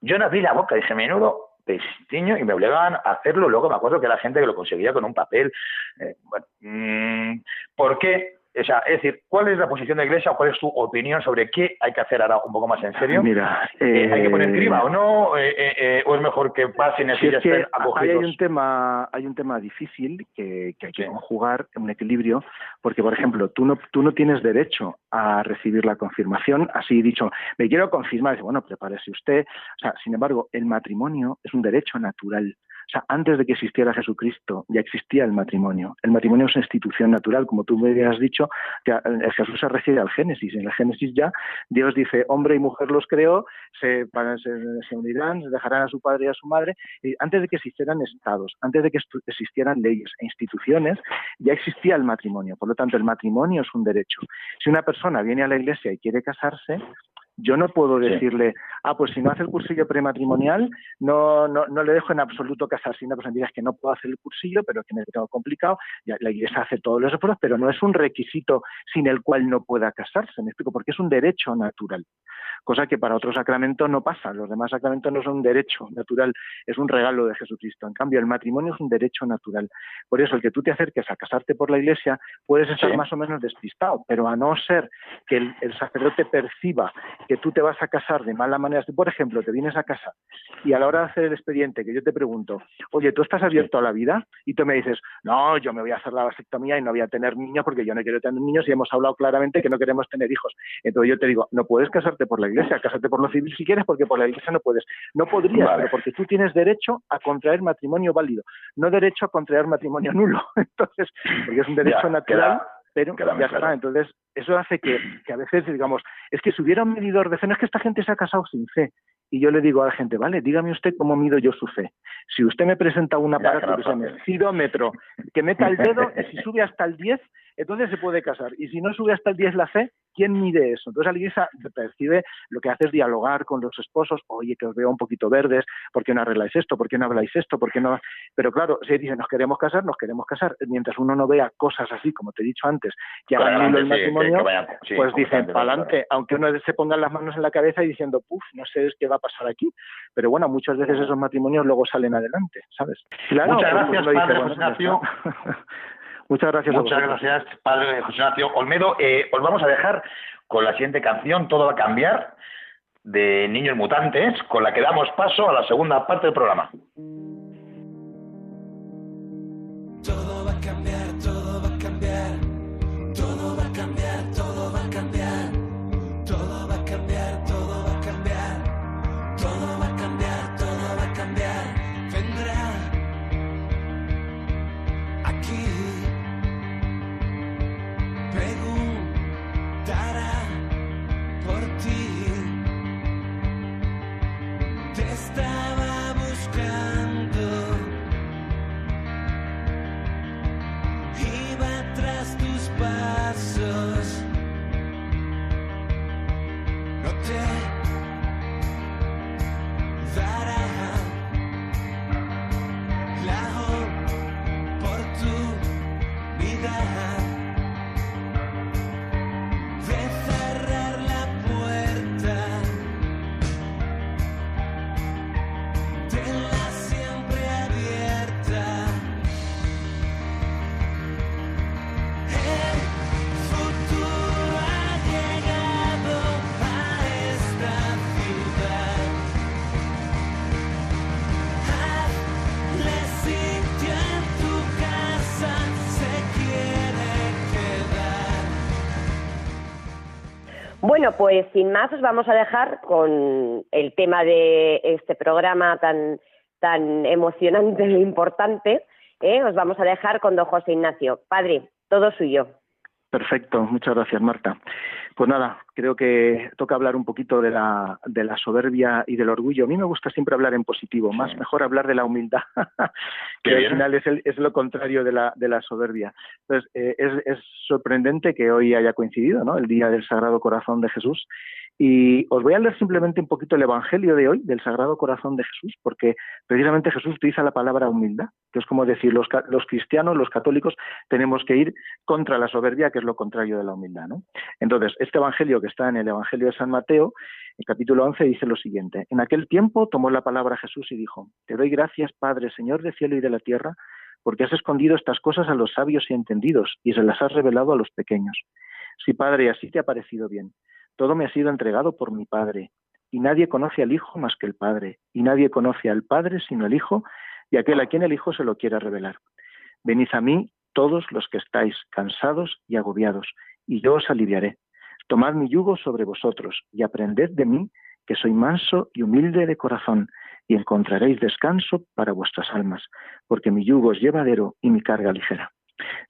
yo no abrí la boca, dije, menudo pestiño, y me obligaban a hacerlo, luego me acuerdo que la gente que lo conseguía con un papel, eh, mm, ¿por qué? O sea, es decir, ¿cuál es la posición de la Iglesia o cuál es tu opinión sobre qué hay que hacer ahora un poco más en serio? Mira, Eh, ¿Hay que poner eh, criba o no? Eh, eh, ¿O es mejor que pasen así ya es que hay un tema, hay un tema difícil que, que hay que Sí. conjugar en un equilibrio, porque por ejemplo, tú no, tú no tienes derecho a recibir la confirmación, así dicho, me quiero confirmar, dice, bueno, prepárese usted. O sea, sin embargo, el matrimonio es un derecho natural. O sea, antes de que existiera Jesucristo, ya existía el matrimonio. El matrimonio es una institución natural, como tú me has dicho, que eh, Jesús se refiere al Génesis. En el Génesis ya Dios dice, hombre y mujer los creó, se, unirán, se dejarán a su padre y a su madre. Y antes de que existieran estados, antes de que existieran leyes e instituciones, ya existía el matrimonio. Por lo tanto, el matrimonio es un derecho. Si una persona viene a la iglesia y quiere casarse, yo no puedo Sí. decirle, ah, pues si no hace el cursillo prematrimonial, no, no, no le dejo en absoluto casar. Si una persona dice "Es que no puedo hacer el cursillo, pero que me tengo complicado, la iglesia hace todos los esfuerzos, pero no es un requisito sin el cual no pueda casarse, me explico, porque es un derecho natural. Cosa que para otros sacramentos no pasa. Los demás sacramentos no son un derecho natural, es un regalo de Jesucristo. En cambio, el matrimonio es un derecho natural. Por eso, el que tú te acerques a casarte por la iglesia, puedes estar Sí. más o menos despistado, pero a no ser que el, el sacerdote perciba que tú te vas a casar de mala manera, si, por ejemplo, te vienes a casa y a la hora de hacer el expediente, que yo te pregunto, oye, ¿tú estás abierto a la vida? Y tú me dices, no, yo me voy a hacer la vasectomía y no voy a tener niños porque yo no quiero tener niños y hemos hablado claramente que no queremos tener hijos. Entonces yo te digo, no puedes casarte por la iglesia, cásate por lo civil si quieres porque por la iglesia no puedes. No podrías, Vale. pero porque tú tienes derecho a contraer matrimonio válido, no derecho a contraer matrimonio nulo. Entonces, porque es un derecho Ya, natural. queda- pero ya está. Entonces, eso hace que, que a veces, digamos, es que si hubiera un medidor de fe, no es que esta gente se ha casado sin fe. Y yo le digo a la gente, vale, dígame usted cómo mido yo su fe. Si usted me presenta un aparato que se llama fácil. cidómetro, que meta el dedo, y si sube hasta el 10, entonces se puede casar. Y si no sube hasta el 10 la fe, ¿quién mide eso? Entonces la iglesia percibe, lo que hace es dialogar con los esposos, oye, que os veo un poquito verdes, ¿por qué no arregláis esto? ¿Por qué no habláis esto? ¿Por qué no? Pero claro, si dicen, nos queremos casar, nos queremos casar. Mientras uno no vea cosas así, como te he dicho antes, que hagan el sí, matrimonio, sí, pues dicen, para adelante, aunque uno se ponga las manos en la cabeza y diciendo, puf, no sé qué va a pasar aquí. Pero bueno, muchas veces esos matrimonios luego salen adelante, ¿sabes? Claro, Muchas gracias, uno dice, padre bueno, José ya Ignacio. Muchas gracias Muchas gracias, padre José Ignacio Olmedo. Eh, os vamos a dejar con la siguiente canción, Todo va a cambiar, de Niños Mutantes, con la que damos paso a la segunda parte del programa. Bueno, pues sin más os vamos a dejar con el tema de este programa tan, tan emocionante e importante, ¿eh? os vamos a dejar con don José Ignacio. Padre, todo suyo. Perfecto, muchas gracias Marta. Pues nada, creo que toca hablar un poquito de la, de la soberbia y del orgullo. A mí me gusta siempre hablar en positivo, más mejor hablar de la humildad, que al final es, el, es, lo contrario de la, de la soberbia. Entonces, eh, es, es, sorprendente que hoy haya coincidido ¿no? el Día del Sagrado Corazón de Jesús y os voy a leer simplemente un poquito el Evangelio de hoy, del Sagrado Corazón de Jesús, porque precisamente Jesús utiliza la palabra humildad, que es como decir, los, los cristianos, los católicos, tenemos que ir contra la soberbia, que es lo contrario de la humildad. ¿no? Entonces, este Evangelio que está en el Evangelio de San Mateo, el capítulo 11, dice lo siguiente. En aquel tiempo tomó la palabra Jesús y dijo, Te doy gracias, Padre, Señor del cielo y de la tierra, porque has escondido estas cosas a los sabios y entendidos, y se las has revelado a los pequeños. Sí, Padre, así te ha parecido bien. Todo me ha sido entregado por mi Padre, y nadie conoce al Hijo más que el Padre, y nadie conoce al Padre sino el Hijo, y aquel a quien el Hijo se lo quiera revelar. Venid a mí todos los que estáis cansados y agobiados, y yo os aliviaré. Tomad mi yugo sobre vosotros, y aprended de mí, que soy manso y humilde de corazón, y encontraréis descanso para vuestras almas, porque mi yugo es llevadero y mi carga ligera.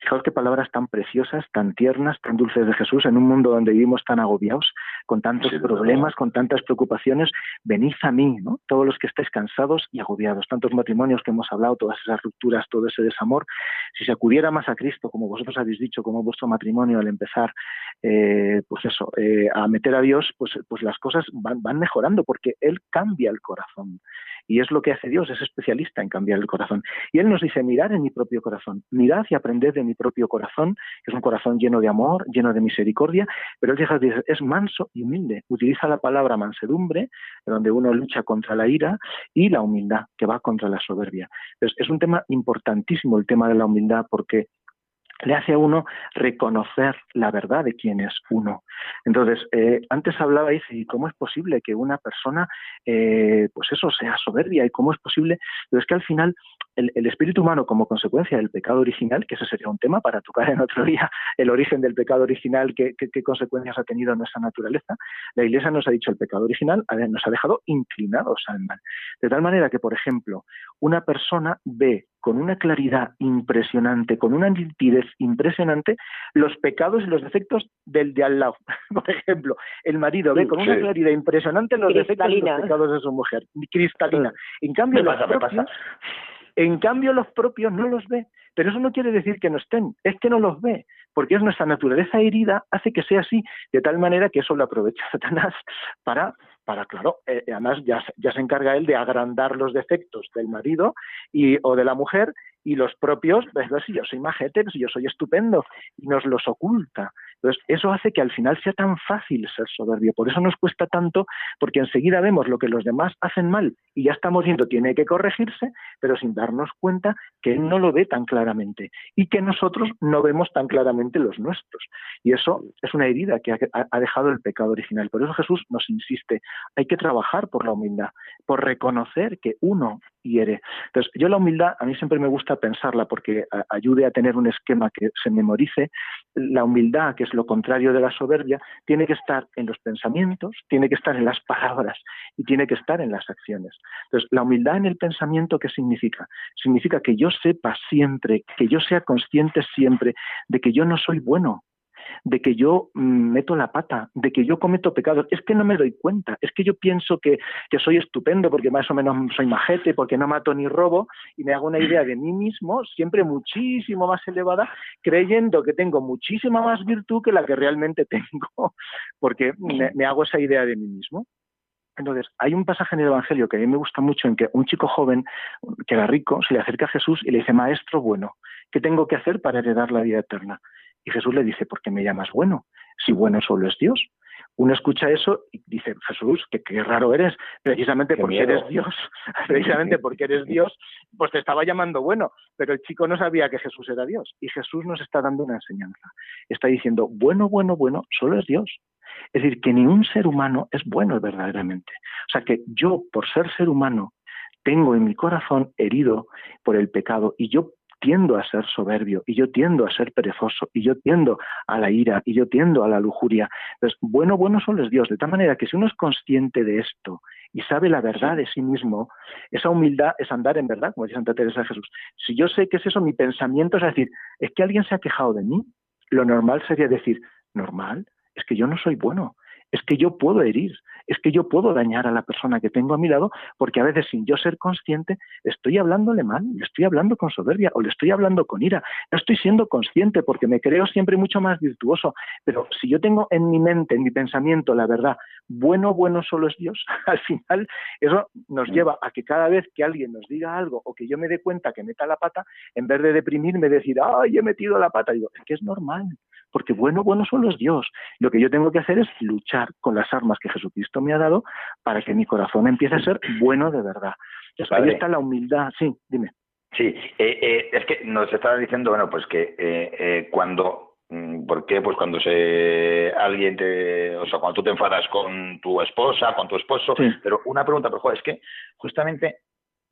Fijaos qué palabras tan preciosas, tan tiernas, tan dulces de Jesús en un mundo donde vivimos tan agobiados, con tantos sí, problemas, con tantas preocupaciones. Venid a mí, ¿no? Todos los que estáis cansados y agobiados, tantos matrimonios que hemos hablado, todas esas rupturas, todo ese desamor. Si se acudiera más a Cristo, como vosotros habéis dicho, como vuestro matrimonio al empezar, eh, pues eso, eh, a meter a Dios, pues, pues las cosas van, van mejorando porque Él cambia el corazón. Y es lo que hace Dios, es especialista en cambiar el corazón. Y Él nos dice, mirad en mi propio corazón, mirad y aprended de mi propio corazón, que es un corazón lleno de amor, lleno de misericordia, pero Él es manso y humilde. Utiliza la palabra mansedumbre, donde uno lucha contra la ira, y la humildad, que va contra la soberbia. Es un tema importantísimo el tema de la humildad, porque le hace a uno reconocer la verdad de quién es uno. Entonces, eh, antes hablabais y cómo es posible que una persona, eh, pues eso, sea soberbia y cómo es posible, pero es que al final el, espíritu humano como consecuencia del pecado original, que ese sería un tema para tocar en otro día, el origen del pecado original, qué, qué, qué consecuencias ha tenido en nuestra naturaleza, la Iglesia nos ha dicho el pecado original nos ha dejado inclinados al mal. De tal manera que, por ejemplo, una persona ve con una claridad impresionante, con una nitidez impresionante, los pecados y los defectos del de al lado. Por ejemplo, el marido ve con una claridad impresionante los defectos y los pecados de su mujer, cristalina. En cambio, los propios, en cambio, los propios no los ve. Pero eso no quiere decir que no estén, es que no los ve, porque es nuestra naturaleza herida, hace que sea así, de tal manera que eso lo aprovecha Satanás para, para claro, eh, además ya, ya se encarga él de agrandar los defectos del marido y, o de la mujer y los propios, ves, si yo soy majete, si yo soy estupendo, y nos los oculta. Entonces, eso hace que al final sea tan fácil ser soberbio. Por eso nos cuesta tanto, porque enseguida vemos lo que los demás hacen mal y ya estamos viendo tiene que corregirse, pero sin darnos cuenta que él no lo ve tan claramente y que nosotros no vemos tan claramente los nuestros. Y eso es una herida que ha dejado el pecado original. Por eso Jesús nos insiste, hay que trabajar por la humildad, por reconocer que uno hiere. Entonces, yo la humildad, a mí siempre me gusta pensarla porque ayude a tener un esquema que se memorice. La humildad, que es lo contrario de la soberbia, tiene que estar en los pensamientos, tiene que estar en las palabras y tiene que estar en las acciones. Entonces, la humildad en el pensamiento, ¿qué significa? Significa que yo sepa siempre, que yo sea consciente siempre de que yo no soy bueno, de que yo meto la pata, de que yo cometo pecados. Es que no me doy cuenta, es que yo pienso que, que, soy estupendo porque más o menos soy majete, porque no mato ni robo, y me hago una idea de mí mismo siempre muchísimo más elevada, creyendo que tengo muchísima más virtud que la que realmente tengo, porque me, me hago esa idea de mí mismo. Entonces, hay un pasaje en el Evangelio que a mí me gusta mucho en que un chico joven, que era rico, se le acerca a Jesús y le dice, Maestro bueno, ¿qué tengo que hacer para heredar la vida eterna? Y Jesús le dice, ¿por qué me llamas bueno? Si bueno solo es Dios. Uno escucha eso y dice, Jesús, que qué raro eres, precisamente qué porque miedo. eres Dios, precisamente porque eres Dios, pues te estaba llamando bueno, pero el chico no sabía que Jesús era Dios. Y Jesús nos está dando una enseñanza. Está diciendo, bueno, bueno, bueno, solo es Dios. Es decir, que ni un ser humano es bueno verdaderamente. O sea que yo, por ser ser humano, tengo en mi corazón herido por el pecado y yo tiendo a ser soberbio y yo tiendo a ser perezoso y yo tiendo a la ira y yo tiendo a la lujuria. Entonces, bueno, bueno solo es Dios. De tal manera que si uno es consciente de esto y sabe la verdad de sí mismo, esa humildad es andar en verdad, como dice Santa Teresa de Jesús. Si yo sé que es eso, mi pensamiento es decir, es que alguien se ha quejado de mí, lo normal sería decir, normal, es que yo no soy bueno, es que yo puedo herir, es que yo puedo dañar a la persona que tengo a mi lado, porque a veces sin yo ser consciente estoy hablándole mal, le estoy hablando con soberbia o le estoy hablando con ira. No estoy siendo consciente porque me creo siempre mucho más virtuoso, pero si yo tengo en mi mente, en mi pensamiento, la verdad, bueno, bueno solo es Dios, al final eso nos lleva a que cada vez que alguien nos diga algo o que yo me dé cuenta que meta la pata, en vez de deprimirme, decir, ay, he metido la pata, digo, es que es normal, porque bueno, bueno solo es Dios. Lo que yo tengo que hacer es luchar con las armas que Jesucristo me ha dado para que mi corazón empiece a ser bueno de verdad. ahí está la humildad. Sí, dime. Sí, eh, eh, es que nos estaba diciendo, bueno, pues que eh, cuando mm, ¿Por qué? Pues cuando se alguien te, o sea, cuando tú te enfadas con tu esposa, con tu esposo, pero una pregunta, pero joder, es que justamente,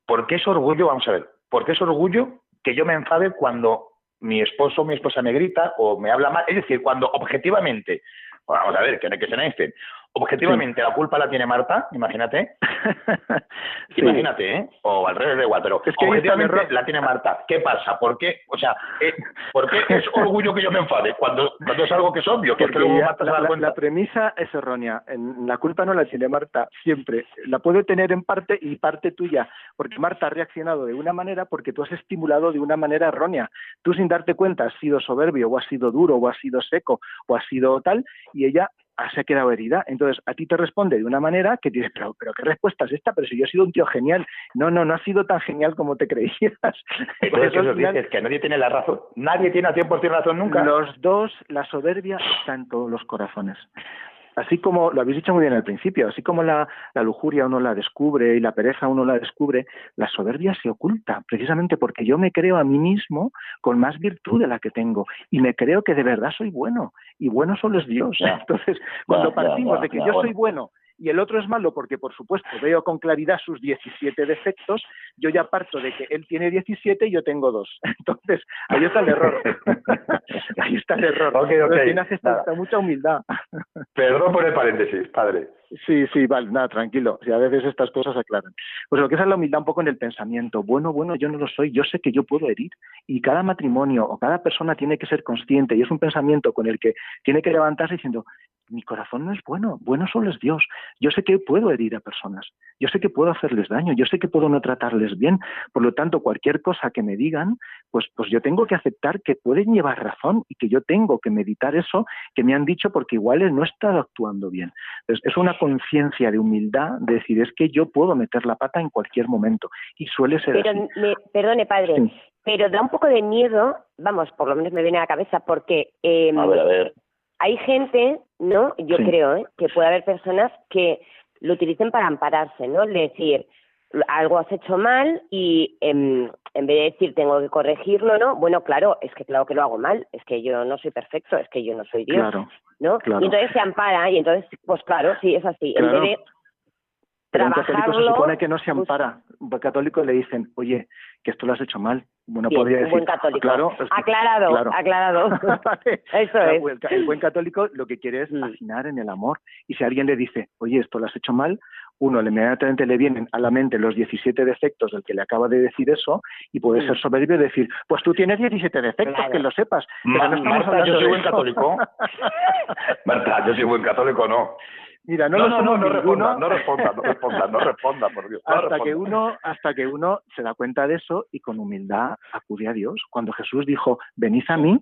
¿por qué es orgullo? Vamos a ver, ¿por qué es orgullo que yo me enfade cuando mi esposo o mi esposa me grita o me habla mal. Es decir, cuando objetivamente, vamos a ver, que no hay que ser Einstein, Objetivamente, la culpa la tiene Marta, imagínate. Imagínate, ¿eh? O al revés, da igual, pero es que objetivamente la tiene Marta. ¿Qué pasa? ¿Por qué? O sea, eh, ¿por qué es orgullo que yo me enfade cuando, cuando es algo que es obvio? Que, luego Marta la, se cuenta. la premisa es errónea. La culpa no la tiene Marta siempre. La puede tener en parte y parte tuya, porque Marta ha reaccionado de una manera porque tú has estimulado de una manera errónea. Tú sin darte cuenta has sido soberbio o has sido duro o has sido seco o has sido tal y ella se ha quedado herida. Entonces, a ti te responde de una manera que dices, pero, pero ¿qué respuesta es esta? Pero si yo he sido un tío genial. No, no, no ha sido tan genial como te creías. Entonces, dices que nadie tiene la razón. Nadie tiene a 100% razón nunca. Los dos, la soberbia está en todos los corazones así como lo habéis dicho muy bien al principio, así como la, lujuria uno la descubre y la pereza uno la descubre, la soberbia se oculta, precisamente porque yo me creo a mí mismo con más virtud de la que tengo y me creo que de verdad soy bueno y bueno solo es Dios. Entonces, cuando partimos de que yo soy bueno y el otro es malo porque, por supuesto, veo con claridad sus 17 defectos, yo ya parto de que él tiene 17 y yo tengo dos. Entonces, ahí está el error. ahí está el error. Okay, okay. Tienes esta, mucha humildad. Perdón por el paréntesis, padre. Sí, sí, vale, nada, tranquilo. Si a veces estas cosas aclaran. Pues lo que es la humildad un poco en el pensamiento. Bueno, bueno, yo no lo soy, yo sé que yo puedo herir. Y cada matrimonio o cada persona tiene que ser consciente y es un pensamiento con el que tiene que levantarse diciendo, mi corazón no es bueno, bueno solo es Dios. Yo sé que puedo herir a personas, yo sé que puedo hacerles daño, yo sé que puedo no tratarles bien. Por lo tanto, cualquier cosa que me digan, pues, pues yo tengo que aceptar que pueden llevar razón y que yo tengo que meditar eso que me han dicho porque igual no he estado actuando bien. Entonces, es una conciencia de humildad de decir, es que yo puedo meter la pata en cualquier momento y suele ser pero, así. perdone, padre. Pero da un poco de miedo, vamos, por lo menos me viene a la cabeza, porque eh, a ver, a ver hay gente, ¿no? Yo creo ¿eh? que puede haber personas que lo utilicen para ampararse, ¿no? Es decir, algo has hecho mal y en, en, vez de decir tengo que corregirlo, ¿no? Bueno, claro, es que claro que lo hago mal, es que yo no soy perfecto, es que yo no soy Dios, claro, ¿no? Y entonces se ampara y entonces, pues claro, sí, es así. En vez de pero un católico se supone que no se ampara. Un católico le dicen, oye, que esto lo has hecho mal. Bueno, podría decir, buen católico. Claro, aclarado, aclarado. Eso es. El, buen católico lo que quiere es mm. afinar en el amor. Y si alguien le dice, oye, esto lo has hecho mal, uno inmediatamente le vienen a la mente los 17 defectos del que le acaba de decir eso y puede ser soberbio y decir, pues tú tienes 17 defectos, que lo sepas. Marta, yo soy buen católico. Marta, yo soy buen católico, no. Mira, no, no, no, no, no, responda, no responda, no responda, no responda, por Dios. hasta que uno, hasta que uno se da cuenta de eso y con humildad acude a Dios. Cuando Jesús dijo, venid a mí,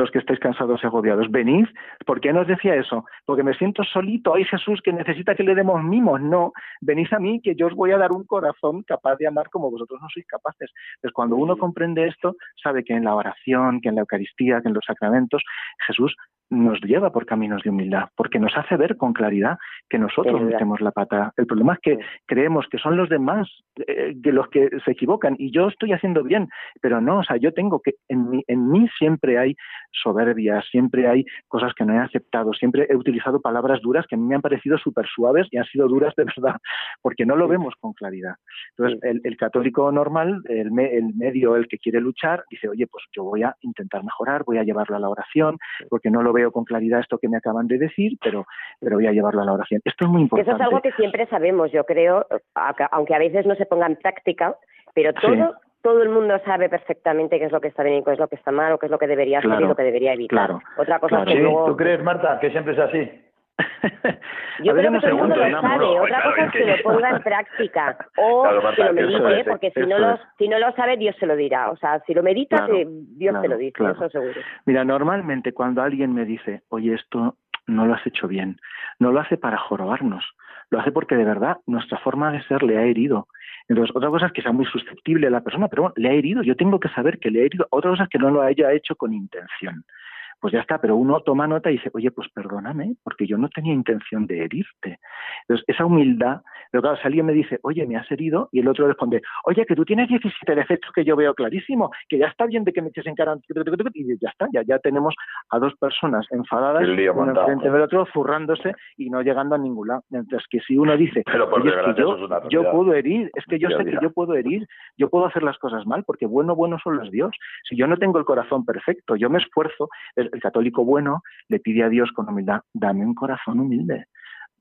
los que estáis cansados y agobiados, venid. ¿Por qué nos decía eso? Porque me siento solito, hay Jesús que necesita que le demos mimos. No, venid a mí que yo os voy a dar un corazón capaz de amar como vosotros no sois capaces. Entonces, cuando uno comprende esto, sabe que en la oración, que en la Eucaristía, que en los sacramentos, Jesús nos lleva por caminos de humildad, porque nos hace ver con claridad que nosotros metemos la pata. El problema es que Sí. creemos que son los demás eh, que los que se equivocan y yo estoy haciendo bien, pero no, o sea, yo tengo que, en mí, en mí siempre hay soberbia, siempre hay cosas que no he aceptado, siempre he utilizado palabras duras que a mí me han parecido súper suaves y han sido duras de verdad, porque no lo Sí. vemos con claridad. Entonces, Sí. el, el católico normal, el, me- el medio, el que quiere luchar, dice, oye, pues yo voy a intentar mejorar, voy a llevarlo a la oración, porque no lo veo con claridad esto que me acaban de decir, pero, pero voy a llevarlo a la oración. Esto es muy Que eso importante. es algo que siempre sabemos, yo creo, aunque a veces no se ponga en práctica, pero Sí. todo, todo el mundo sabe perfectamente qué es lo que está bien y qué es lo que está mal, o qué es lo que debería hacer Claro, y lo que debería evitar. claro, Otra cosa claro. es que Sí, luego... ¿tú crees, Marta, que siempre es así? Yo creo que todo el mundo lo sabe. no, Otra claro, cosa es que- que lo ponga en práctica o Claro, que lo medite, es, porque si no, lo, si no lo sabe, Dios se lo dirá. O sea, si lo meditas, Claro, Dios te lo dice, eso seguro. Mira, normalmente cuando alguien me dice, oye, esto no lo has hecho bien, no lo hace para jorobarnos, lo hace porque de verdad nuestra forma de ser le ha herido. Entonces, otra cosa es que sea muy susceptible a la persona, pero bueno, le ha herido, yo tengo que saber que le ha herido. Otra cosa es que no lo haya hecho con intención. Pues ya está, pero uno toma nota y dice, oye, pues perdóname, porque yo no tenía intención de herirte. Entonces, esa humildad, pero claro, si alguien me dice, oye, me has herido, y el otro responde, oye, que tú tienes 17 defectos que yo veo clarísimo, que ya está bien de que me eches en cara, y ya está, ya, ya tenemos a dos personas enfadadas, uno enfrente del otro, zurrándose y no llegando a ningún lado. Mientras que si uno dice, Pero por oye, es que yo, es puedo herir, es que yo sé que yo puedo herir, yo puedo hacer las cosas mal, porque bueno, bueno solo es Dios. Si yo no tengo el corazón perfecto, yo me esfuerzo, el, católico bueno le pide a Dios con humildad, dame un corazón humilde.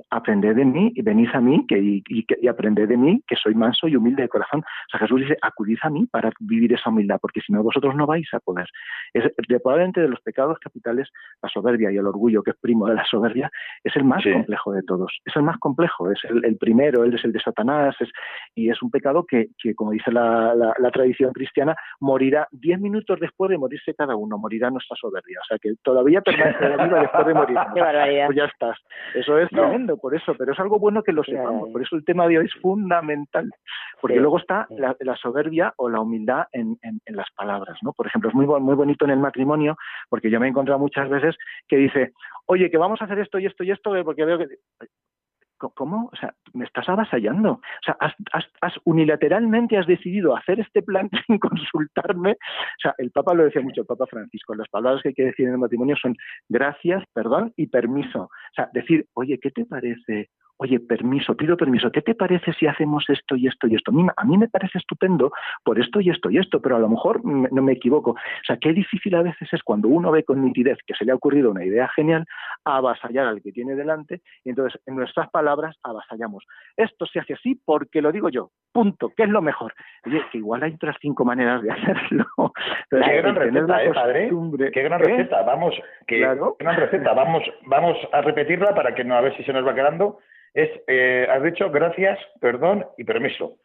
Aprended de mí y venid a mí que, y, y, que- y aprended de mí que soy manso y humilde de corazón. O sea, Jesús dice, acudid a mí para vivir esa humildad, porque si no vosotros no vais a poder. Es de, probablemente de los pecados capitales, la soberbia y el orgullo, que es primo de la soberbia, es el más Sí. complejo de todos. Es el más complejo, es el, el primero, él es el de Satanás, es, y es un pecado que, que como dice la, la- la tradición cristiana, morirá diez minutos después de morirse cada uno, morirá nuestra soberbia. O sea, que todavía permanecerá viva después de morir. Qué barbaridad. Pues ya estás. Eso es No. tremendo, por eso, pero es algo bueno que lo sepamos. Por eso el tema de hoy es fundamental. Porque Sí. luego está Sí. la, la soberbia o la humildad en, en- en las palabras, ¿no? Por ejemplo, es muy, muy bonito en el matrimonio, porque yo me he encontrado muchas veces que dice, oye, que vamos a hacer esto y esto y esto, porque veo que... ¿Cómo? O sea, me estás avasallando. O sea, has unilateralmente has decidido hacer este plan sin consultarme. O sea, el Papa lo decía mucho, el Papa Francisco. Las palabras que hay que decir en el matrimonio son gracias, perdón y permiso. O sea, decir, oye, ¿qué te parece? Oye, permiso, pido permiso. ¿Qué te parece si hacemos esto y esto y esto? A mí, a mí me parece estupendo por esto y esto y esto, pero a lo mejor me- no me equivoco. O sea, qué difícil a veces es cuando uno ve con nitidez que se le ha ocurrido una idea genial, avasallar al que tiene delante y entonces en nuestras palabras avasallamos. Esto se hace así porque lo digo yo. Punto. ¿Qué es lo mejor? Oye, que igual hay otras cinco maneras de hacerlo. Entonces, Qué gran receta, ¿eh, padre? costumbre- Qué gran ¿Eh? receta. Vamos, que, Claro. qué gran receta. Vamos, vamos a repetirla para que no a ver si se nos va quedando. Es, eh, has dicho gracias, perdón y permiso.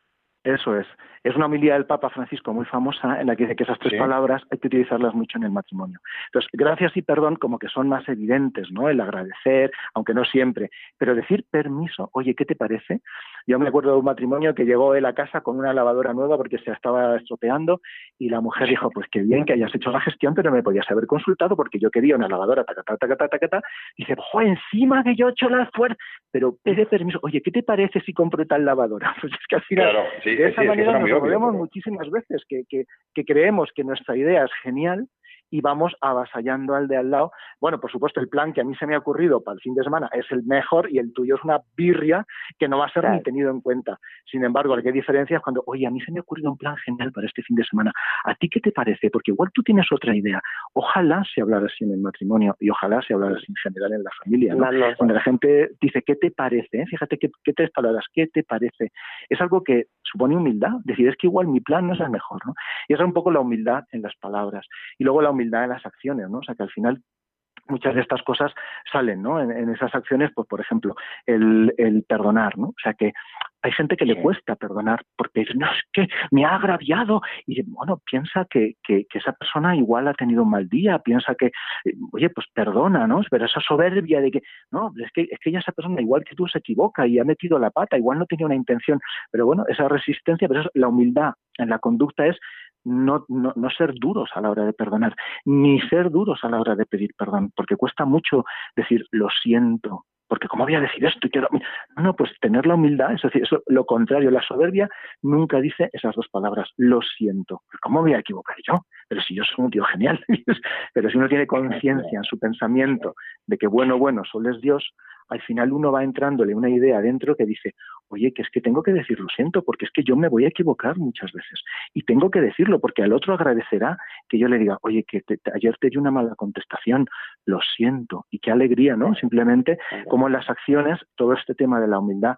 Eso es. Es una homilía del Papa Francisco muy famosa en la que dice que esas tres Sí. palabras hay que utilizarlas mucho en el matrimonio. Entonces, gracias y perdón como que son más evidentes, ¿no? El agradecer, aunque no siempre. Pero decir permiso, oye, ¿qué te parece? Yo me acuerdo de un matrimonio que llegó él a casa con una lavadora nueva porque se estaba estropeando y la mujer dijo, pues qué bien que hayas hecho la gestión, pero me podías haber consultado porque yo quería una lavadora, taca, taca, taca, taca, taca. Dice, jo, encima que yo he hecho la fuerza, pero pide permiso. Oye, ¿qué te parece si compro tal lavadora? Pues es que al final Claro, sí, de esa sí, es que manera nos pero- muchísimas veces que, que, que creemos que nuestra idea es genial y vamos avasallando al de al lado. Bueno, por supuesto, el plan que a mí se me ha ocurrido para el fin de semana es el mejor y el tuyo es una birria que no va a ser Claro. ni tenido en cuenta. Sin embargo, la que diferencia es cuando, oye, a mí se me ha ocurrido un plan genial para este fin de semana. ¿A ti qué te parece? Porque igual tú tienes otra idea. Ojalá se hablara así en el matrimonio y ojalá se hablara así en general en la familia. ¿no? Vamos. Cuando la gente dice, ¿qué te parece? ¿eh? Fíjate qué, qué tres palabras, ¿qué te parece? Es algo que supone humildad, decir, es que igual mi plan no es el mejor, ¿no? Y esa es un poco la humildad en las palabras y luego la humildad en las acciones, ¿no? O sea, que al final muchas de estas cosas salen, ¿no? En, en esas acciones, pues por ejemplo, el, el perdonar, ¿no? O sea, que hay gente que le cuesta perdonar porque dice, no, es que me ha agraviado. Y bueno, piensa que, que, que esa persona igual ha tenido un mal día, piensa que, eh, oye, pues perdona, ¿no? Pero esa soberbia de que, no, es que, es que ya esa persona, igual que tú, se equivoca y ha metido la pata, igual no tenía una intención. Pero bueno, esa resistencia, pero eso- la humildad en la conducta es no, no, no ser duros a la hora de perdonar, ni ser duros a la hora de pedir perdón, porque cuesta mucho decir lo siento, porque ¿cómo voy a decir esto? Y quiero... No, pues tener la humildad, es decir, eso, lo contrario, la soberbia nunca dice esas dos palabras, lo siento. ¿Cómo voy a equivocar yo? Pero si yo soy un tío genial, pero si uno tiene conciencia en su pensamiento de que bueno, bueno, solo es Dios, al final uno va entrándole una idea dentro que dice, oye, que es que tengo que decir lo siento, porque es que yo me voy a equivocar muchas veces. Y tengo que decirlo, porque al otro agradecerá que yo le diga, oye, que ayer te di una mala contestación, lo siento. Y qué alegría, ¿no? Simplemente como en las acciones, todo este tema de la humildad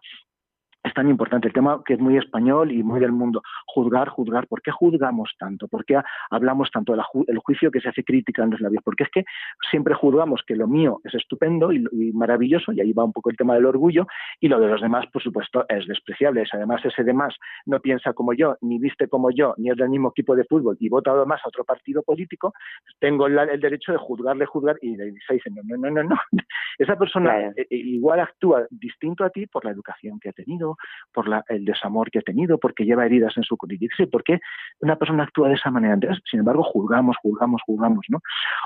es tan importante. El tema que es muy español y muy del mundo, juzgar, juzgar. ¿Por qué juzgamos tanto? ¿Por qué hablamos tanto del juicio que se hace crítica en los labios? Porque es que siempre juzgamos que lo mío es estupendo y, maravilloso, y ahí va un poco el tema del orgullo, y lo de los demás, por supuesto, es despreciable. Además, ese demás no piensa como yo, ni viste como yo, ni es del mismo equipo de fútbol, y vota además a otro partido político, tengo el, derecho de juzgarle, juzgar, y le dicen, no, no, no, no, no. Esa persona eh, eh, igual actúa distinto a ti por la educación que ha tenido, por el desamor que ha tenido, porque lleva heridas en su cotidiano. ¿Por qué una persona actúa de esa manera? Entonces, sin embargo, juzgamos, juzgamos, juzgamos. ¿no?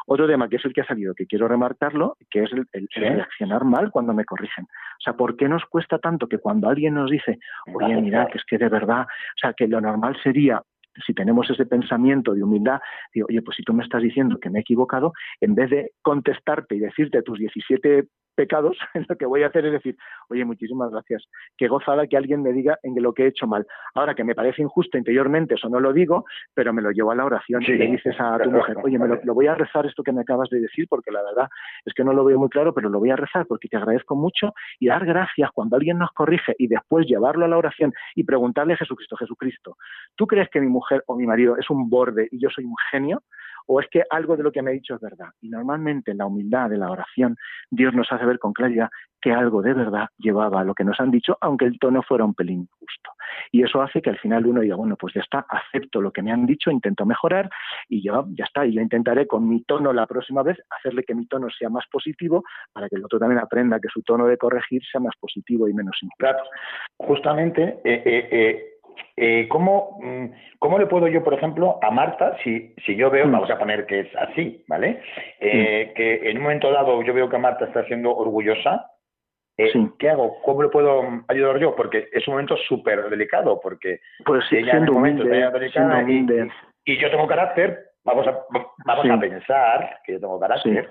Otro tema que es el que ha salido, que quiero remarcarlo, que es el, reaccionar mal cuando me corrigen. O sea, ¿por qué nos cuesta tanto que cuando alguien nos dice, oye, mira, que es que de verdad, o sea, que lo normal sería si tenemos ese pensamiento de humildad, digo, oye, pues si tú me estás diciendo que me he equivocado, en vez de contestarte y decirte tus 17 pecados, lo que voy a hacer es decir, oye, muchísimas gracias, qué gozada que alguien me diga en lo que he hecho mal. Ahora que me parece injusto interiormente, eso no lo digo, pero me lo llevo a la oración y le dices a tu mujer, oye, me lo, voy a rezar esto que me acabas de decir, porque la verdad es que no lo veo muy claro, pero lo voy a rezar porque te agradezco mucho y dar gracias cuando alguien nos corrige y después llevarlo a la oración y preguntarle a Jesucristo, Jesucristo, ¿tú crees que mi mujer o mi marido es un borde y yo soy un genio? O es que algo de lo que me ha dicho es verdad. Y normalmente en la humildad de la oración, Dios nos hace ver con claridad que algo de verdad llevaba a lo que nos han dicho, aunque el tono fuera un pelín justo. Y eso hace que al final uno diga, bueno, pues ya está, acepto lo que me han dicho, intento mejorar y ya, ya está. Y yo intentaré con mi tono la próxima vez hacerle que mi tono sea más positivo para que el otro también aprenda que su tono de corregir sea más positivo y menos injusto. Justamente eh, eh, eh eh, ¿cómo, mm, ¿cómo, le puedo yo, por ejemplo, a Marta, si, si yo veo, mm. vamos a poner que es así, ¿vale? Eh, que en un momento dado yo veo que Marta está siendo orgullosa, eh, ¿qué hago? ¿Cómo le puedo ayudar yo? Porque es un momento súper delicado, porque pues sí, ella en un momento está delicada y, y, yo tengo carácter, vamos a, vamos a pensar que yo tengo carácter.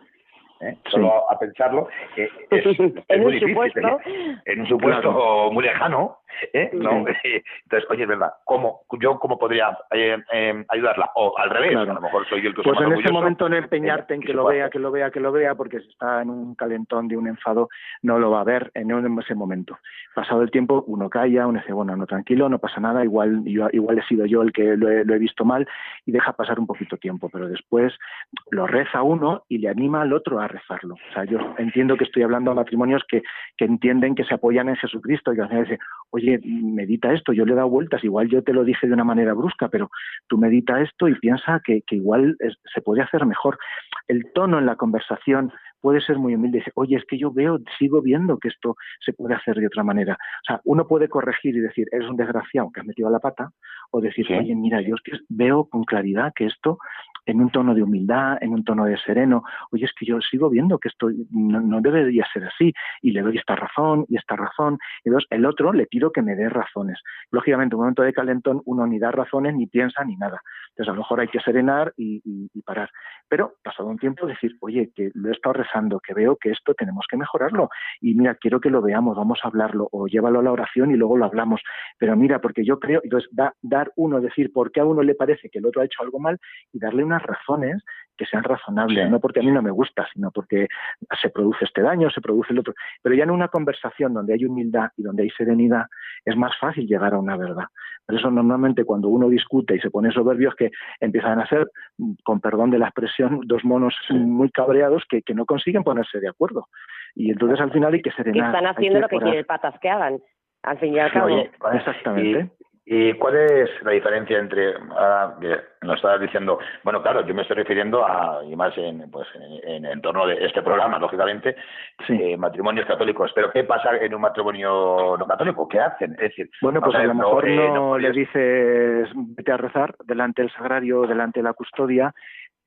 ¿Eh? solo a pensarlo, eh, es, en muy un difícil. Supuesto. En un supuesto muy lejano. ¿eh? ¿No? Entonces, oye, es verdad, ¿cómo, ¿yo cómo podría eh, eh, ayudarla? O al revés, a lo mejor soy yo el que Pues en ese momento no empeñarte en que lo vea, que lo vea, que lo vea, porque si está en un calentón de un enfado, no lo va a ver en ese momento. Pasado el tiempo, uno calla, uno dice, bueno, no, tranquilo, no pasa nada, igual, igual he sido yo el que lo he, lo he visto mal y deja pasar un poquito tiempo, pero después lo reza uno y le anima al otro a rezarlo. O sea, yo entiendo que estoy hablando a matrimonios que, que entienden que se apoyan en Jesucristo y que al dicen, oye, medita esto, yo le he dado vueltas, igual yo te lo dije de una manera brusca, pero tú medita esto y piensa que, que igual se puede hacer mejor. El tono en la conversación puede ser muy humilde. Dice, oye, es que yo veo, sigo viendo que esto se puede hacer de otra manera. O sea, uno puede corregir y decir, eres un desgraciado que has metido la pata, o decir, oye, mira, yo es que veo con claridad que esto en un tono de humildad, en un tono de sereno, oye, es que yo sigo viendo que esto no, debería ser así, y le doy esta razón y esta razón, y dos, el otro le pido que me dé razones. Lógicamente, en un momento de calentón uno ni da razones, ni piensa, ni nada. Entonces, a lo mejor hay que serenar y, parar. Pero, pasado un tiempo, decir, oye, que lo he estado rezando, que veo que esto tenemos que mejorarlo, y mira, quiero que lo veamos, vamos a hablarlo, o llévalo a la oración y luego lo hablamos. Pero mira, porque yo creo, entonces, da, dar uno, decir por qué a uno le parece que el otro ha hecho algo mal, y darle una razones que sean razonables, no porque a mí no me gusta, sino porque se produce este daño, se produce el otro. Pero ya en una conversación donde hay humildad y donde hay serenidad, es más fácil llegar a una verdad. Por eso normalmente cuando uno discute y se pone soberbio es que empiezan a ser, con perdón de la expresión, dos monos muy cabreados que, no consiguen ponerse de acuerdo. Y entonces al final hay que serenar. Que están haciendo lo que quiere el patas que hagan, al fin y al cabo. exactamente. ¿Y cuál es la diferencia entre, ahora que nos estabas diciendo, bueno, claro, yo me estoy refiriendo a, y más en, pues, en, en, torno de este programa, lógicamente, eh, matrimonios católicos, pero ¿qué pasa en un matrimonio no católico? ¿Qué hacen? Es decir, bueno, pues a lo mejor eh, no, le dices vete a rezar delante del sagrario, delante de la custodia,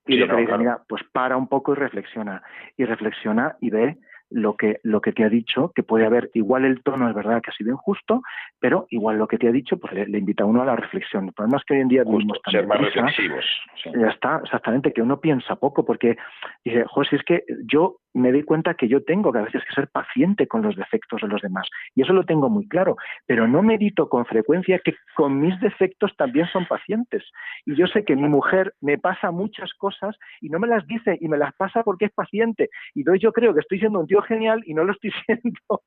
y Sí, lo que no, dice, claro. mira, pues para un poco y reflexiona. Y reflexiona y ve lo que, lo que te ha dicho, que puede haber, igual el tono es verdad que ha sido injusto, pero igual lo que te ha dicho, pues le, le invita a uno a la reflexión. El problema es que hoy en día Justo, vivimos tan ser más reflexivos. sí. ya está, exactamente, que uno piensa poco, porque dice, José, si es que yo me doy cuenta que yo tengo que a veces que ser paciente con los defectos de los demás, y eso lo tengo muy claro, pero no medito con frecuencia que con mis defectos también son pacientes. Y yo sé que mi mujer me pasa muchas cosas y no me las dice y me las pasa porque es paciente. Y entonces yo creo que estoy siendo un tío genial y no lo estoy siendo.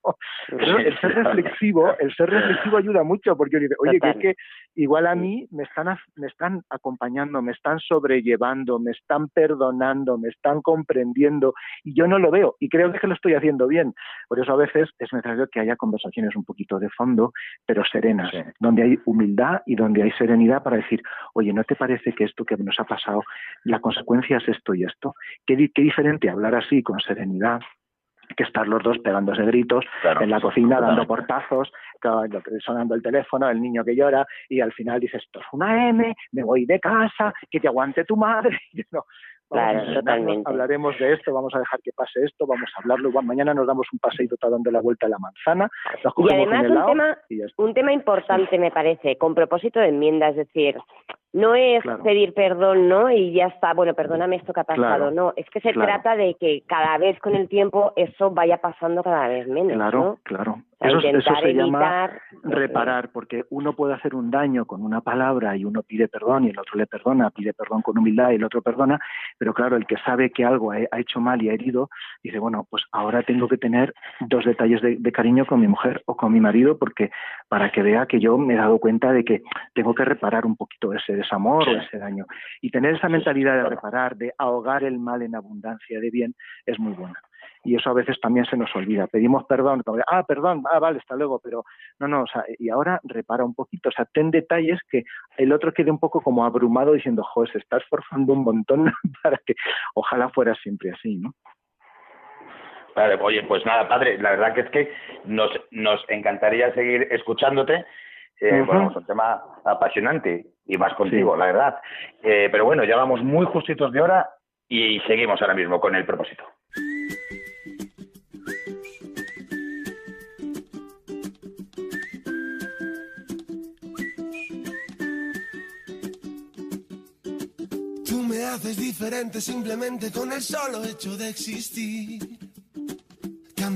Pero el ser reflexivo, el ser reflexivo ayuda mucho porque uno dice, oye, que es que igual a mí me están, me están acompañando, me están sobrellevando, me están perdonando, me están comprendiendo y yo no lo veo y creo que lo estoy haciendo bien. Por eso a veces es necesario que haya conversaciones un poquito de fondo, pero serenas, Sí. donde hay humildad y donde hay serenidad para decir, oye, ¿no te parece que esto que nos ha pasado, la consecuencia es esto y esto? Qué, qué diferente hablar así con serenidad que estar los dos pegándose gritos Claro. en la cocina dando portazos, sonando el teléfono, el niño que llora y al final dices esto es una M, me voy de casa, que te aguante tu madre. Y no, Claro, totalmente. hablaremos de esto, vamos a dejar que pase esto, vamos a hablarlo. igual mañana nos damos un paseito está dando la vuelta a la manzana, nos Y además un helado tema, y un tema importante me parece, con propósito de enmienda, es decir, no es Claro. pedir perdón, ¿no? Y ya está, bueno, perdóname esto que ha pasado, Claro, no, es que se claro. trata de que cada vez con el tiempo eso vaya pasando cada vez menos, Claro, ¿no? claro. O sea, Eso, eso se llama evitar reparar, porque uno puede hacer un daño con una palabra y uno pide perdón y el otro le perdona, pide perdón con humildad y el otro perdona, pero claro, el que sabe que algo ha ha hecho mal y ha herido, dice, bueno, pues ahora tengo que tener dos detalles de, de cariño con mi mujer o con mi marido, porque para que vea que yo me he dado cuenta de que tengo que reparar un poquito ese desamor o ese daño. Y tener esa mentalidad de reparar, de ahogar el mal en abundancia de bien, es muy buena y eso a veces también se nos olvida. Pedimos perdón, como ah, perdón, ah, vale, hasta luego, pero no, no, o sea, y ahora repara un poquito, o sea, ten detalles que el otro quede un poco como abrumado diciendo, joder, se está esforzando un montón para que ojalá fuera siempre así, ¿no? Vale, oye, pues nada, padre, la verdad que es que nos, nos encantaría seguir escuchándote. Eh. Bueno, es un tema apasionante y más contigo, Sí. la verdad. Eh, pero bueno, ya vamos muy justitos de hora y seguimos ahora mismo con el propósito. Tú me haces diferente simplemente con el solo hecho de existir.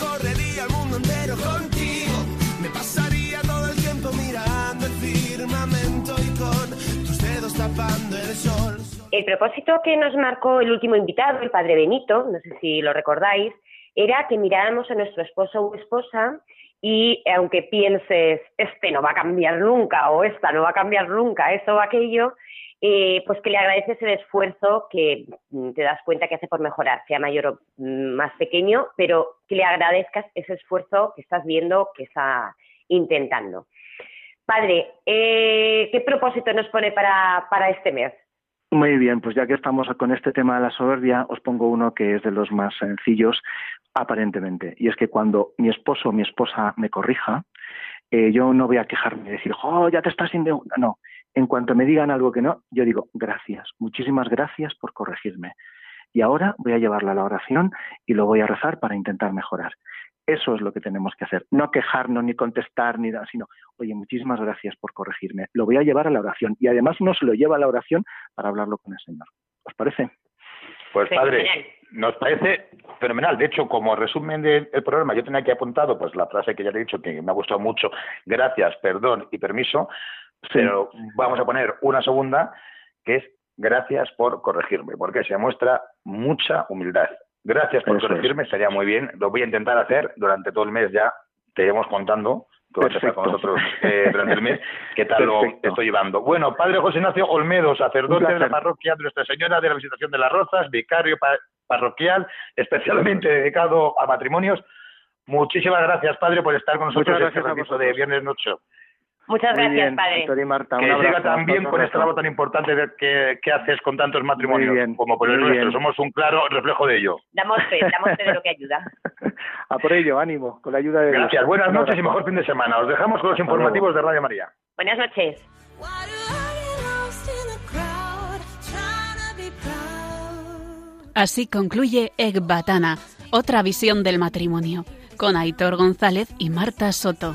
el mundo entero contigo, me pasaría todo el tiempo mirando el firmamento y con tus dedos tapando el sol. El propósito que nos marcó el último invitado, el padre Benito, no sé si lo recordáis, era que miráramos a nuestro esposo o esposa y aunque pienses, este no va a cambiar nunca o esta no va a cambiar nunca, esto o aquello, eh, pues que le agradeces el esfuerzo que mm, te das cuenta que hace por mejorar, sea mayor o mm, más pequeño, pero que le agradezcas ese esfuerzo que estás viendo que está intentando. Padre, eh, ¿qué propósito nos pone para, para este mes? Muy bien, pues ya que estamos con este tema de la soberbia, os pongo uno que es de los más sencillos, aparentemente. Y es que cuando mi esposo o mi esposa me corrija, eh, yo no voy a quejarme y decir, oh, ya te estás sintiendo. No, en cuanto me digan algo que no, yo digo, gracias, muchísimas gracias por corregirme. Y ahora voy a llevarla a la oración y lo voy a rezar para intentar mejorar. Eso es lo que tenemos que hacer. No quejarnos ni contestar ni nada, sino, oye, muchísimas gracias por corregirme. Lo voy a llevar a la oración. Y además uno se lo lleva a la oración para hablarlo con el Señor. ¿Os parece? Pues padre, nos parece fenomenal. De hecho, como resumen del del programa, yo tenía aquí apuntado pues la frase que ya te he dicho que me ha gustado mucho, gracias, perdón y permiso. Pero vamos a poner una segunda que es gracias por corregirme, porque se muestra mucha humildad. Gracias por corregirme, estaría muy bien. Lo voy a intentar hacer durante todo el mes ya. Te iremos contando que vas a estar con nosotros eh, durante el mes, qué tal lo estoy llevando. Bueno, Padre José Ignacio Olmedo, sacerdote de la parroquia de Nuestra Señora de la Visitación de las Rozas, vicario parroquial, especialmente dedicado a matrimonios. Muchísimas gracias, Padre, por estar con nosotros en este ratito de Viernes Noche. Muchas gracias, padre. que siga también con este trabajo tan importante que, que, haces con tantos matrimonios como por el nuestro. Somos un claro reflejo de ello. Damos fe, damos fe de lo que ayuda. A por ello, ánimo, con la ayuda de Gracias, buenas noches y mejor fin de semana. Os dejamos con los informativos de Radio María. Buenas noches. Así concluye Egbatana, otra visión del matrimonio, con Aitor González y Marta Soto.